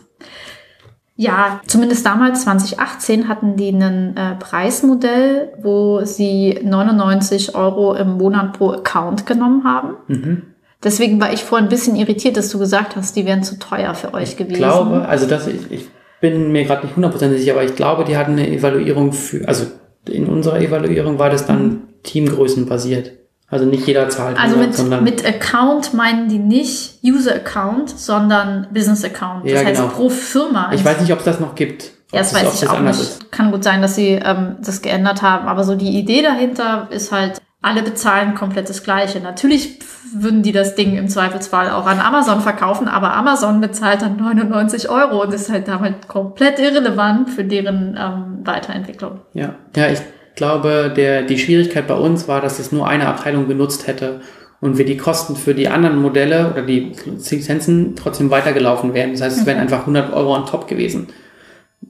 Ja, zumindest damals 2018 hatten die ein äh, Preismodell, wo sie 99 Euro im Monat pro Account genommen haben. Mhm. Deswegen war ich vorhin ein bisschen irritiert, dass du gesagt hast, die wären zu teuer für euch gewesen. Ich glaube, also das, ich, ich bin mir gerade nicht hundertprozentig sicher, aber ich glaube, die hatten eine Evaluierung für, also in unserer Evaluierung war das dann mhm. Teamgrößen basiert. Also nicht jeder zahlt. Also mit, sondern mit Account meinen die nicht User Account, sondern Business Account. Das ja, heißt genau. pro Firma. Ich weiß nicht, ob es das noch gibt. Ja, das, weiß ich auch nicht. Ist. Kann gut sein, dass sie ähm, das geändert haben. Aber so die Idee dahinter ist halt, alle bezahlen komplett das Gleiche. Natürlich würden die das Ding im Zweifelsfall auch an Amazon verkaufen, aber Amazon bezahlt dann 99 Euro und ist halt damit komplett irrelevant für deren ähm, Weiterentwicklung. Ja, ja, ich glaube, der, die Schwierigkeit bei uns war, dass es nur eine Abteilung genutzt hätte und wir die Kosten für die anderen Modelle oder die Lizenzen trotzdem weitergelaufen wären. Das heißt, es wären mhm. einfach 100 Euro on top gewesen.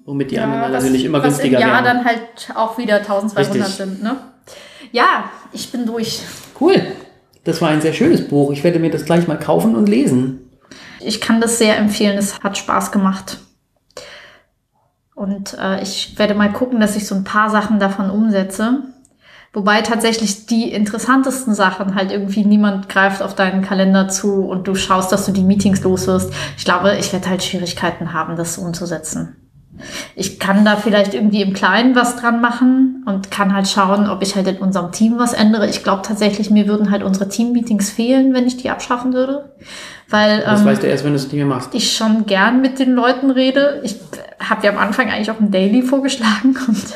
Womit die ja, anderen natürlich immer günstiger wären. Ja, dann halt auch wieder 1200 Richtig. sind, ne? Ja, ich bin durch. Cool. Das war ein sehr schönes Buch. Ich werde mir das gleich mal kaufen und lesen. Ich kann das sehr empfehlen. Es hat Spaß gemacht. Und äh, ich werde mal gucken, dass ich so ein paar Sachen davon umsetze. Wobei tatsächlich die interessantesten Sachen halt irgendwie niemand greift auf deinen Kalender zu und du schaust, dass du die Meetings los wirst. Ich glaube, ich werde halt Schwierigkeiten haben, das umzusetzen. Ich kann da vielleicht irgendwie im Kleinen was dran machen und kann halt schauen, ob ich halt in unserem Team was ändere. Ich glaube tatsächlich, mir würden halt unsere Team-Meetings fehlen, wenn ich die abschaffen würde. Weil, das ähm, weißt du erst, wenn du es nicht mehr machst. Ich schon gern mit den Leuten rede. Ich habe ja am Anfang eigentlich auch ein Daily vorgeschlagen und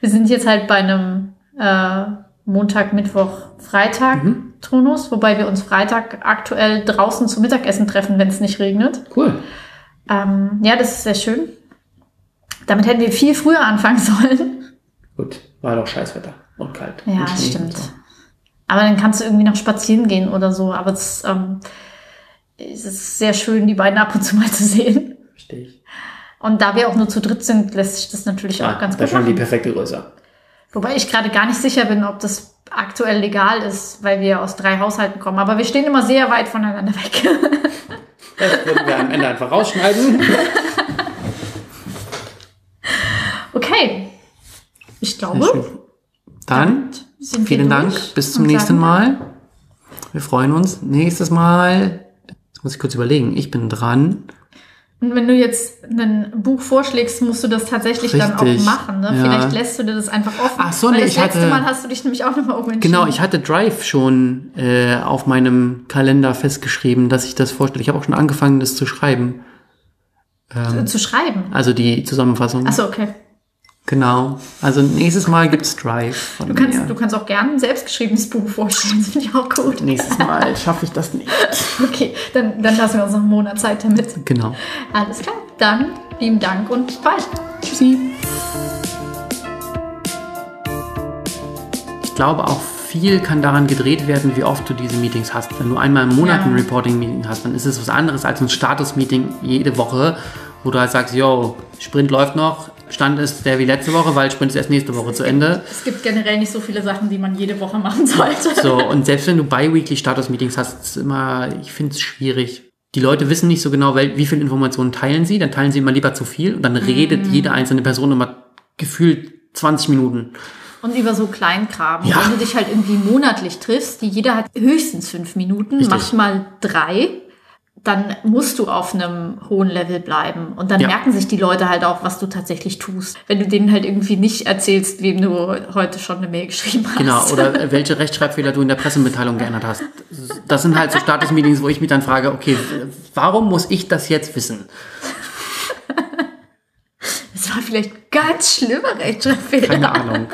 wir sind jetzt halt bei einem äh, Montag, Mittwoch, Freitag mhm. Turnus, wobei wir uns Freitag aktuell draußen zum Mittagessen treffen, wenn es nicht regnet. Cool. Ähm, ja, das ist sehr schön. Damit hätten wir viel früher anfangen sollen. Gut, war doch Scheißwetter und kalt. Ja, und stimmt. So. Aber dann kannst du irgendwie noch spazieren gehen oder so. Aber es, ähm, es ist sehr schön, die beiden ab und zu mal zu sehen. Verstehe ich. Und da wir auch nur zu dritt sind, lässt sich das natürlich ja, auch ganz gut Das ist schon die perfekte Größe. Wobei ich gerade gar nicht sicher bin, ob das aktuell legal ist, weil wir aus drei Haushalten kommen. Aber wir stehen immer sehr weit voneinander weg. Das würden wir am Ende einfach rausschneiden. Okay. Ich glaube. Dann vielen Dank. Bis zum nächsten Mal. Wir freuen uns. Nächstes Mal. Jetzt muss ich kurz überlegen. Ich bin dran. Und wenn du jetzt ein Buch vorschlägst, musst du das tatsächlich Richtig. dann auch machen. Ne? Ja. Vielleicht lässt du dir das einfach offen. Ach so, nee, das ich letzte hatte, Mal hast du dich nämlich auch nochmal umentschieden. Genau, ich hatte Drive schon äh, auf meinem Kalender festgeschrieben, dass ich das vorstelle. Ich habe auch schon angefangen, das zu schreiben. Ähm, zu schreiben? Also die Zusammenfassung. Ach so, okay. Genau. Also nächstes Mal gibt's Drive. du, kannst, mir. du kannst auch gerne ein selbstgeschriebenes Buch vorstellen. Das finde ich auch gut. Nächstes Mal schaffe ich das nicht. okay, dann, dann lassen wir uns noch einen Monat Zeit damit. Genau. Alles klar. Dann lieben Dank und bald. Tschüssi. Ich glaube auch viel kann daran gedreht werden, wie oft du diese Meetings hast. Wenn du einmal im Monat ja. ein Reporting-Meeting hast, dann ist es was anderes als ein Status-Meeting jede Woche, wo du halt sagst, yo, Sprint läuft noch, Stand ist der wie letzte Woche, weil Sprint ist erst nächste Woche zu Ende. Es gibt generell nicht so viele Sachen, die man jede Woche machen sollte. So, und selbst wenn du bi-weekly Status-Meetings hast, ist immer, ich finde es schwierig. Die Leute wissen nicht so genau, wie viel Informationen teilen sie, dann teilen sie immer lieber zu viel und dann redet jede einzelne Person immer gefühlt 20 Minuten. Und über so Kleinkram. Ja. Wenn du dich halt irgendwie monatlich triffst, die jeder hat höchstens fünf Minuten, Richtig. manchmal drei, dann musst du auf einem hohen Level bleiben. Und dann Ja. merken sich die Leute halt auch, was du tatsächlich tust. Wenn du denen halt irgendwie nicht erzählst, wem du heute schon eine Mail geschrieben hast. Genau, oder welche Rechtschreibfehler du in der Pressemitteilung geändert hast. Das sind halt so Status-Meetings, wo ich mich dann frage, okay, warum muss ich das jetzt wissen? Es war vielleicht ganz schlimme Rechtschreibfehler. Keine Ahnung.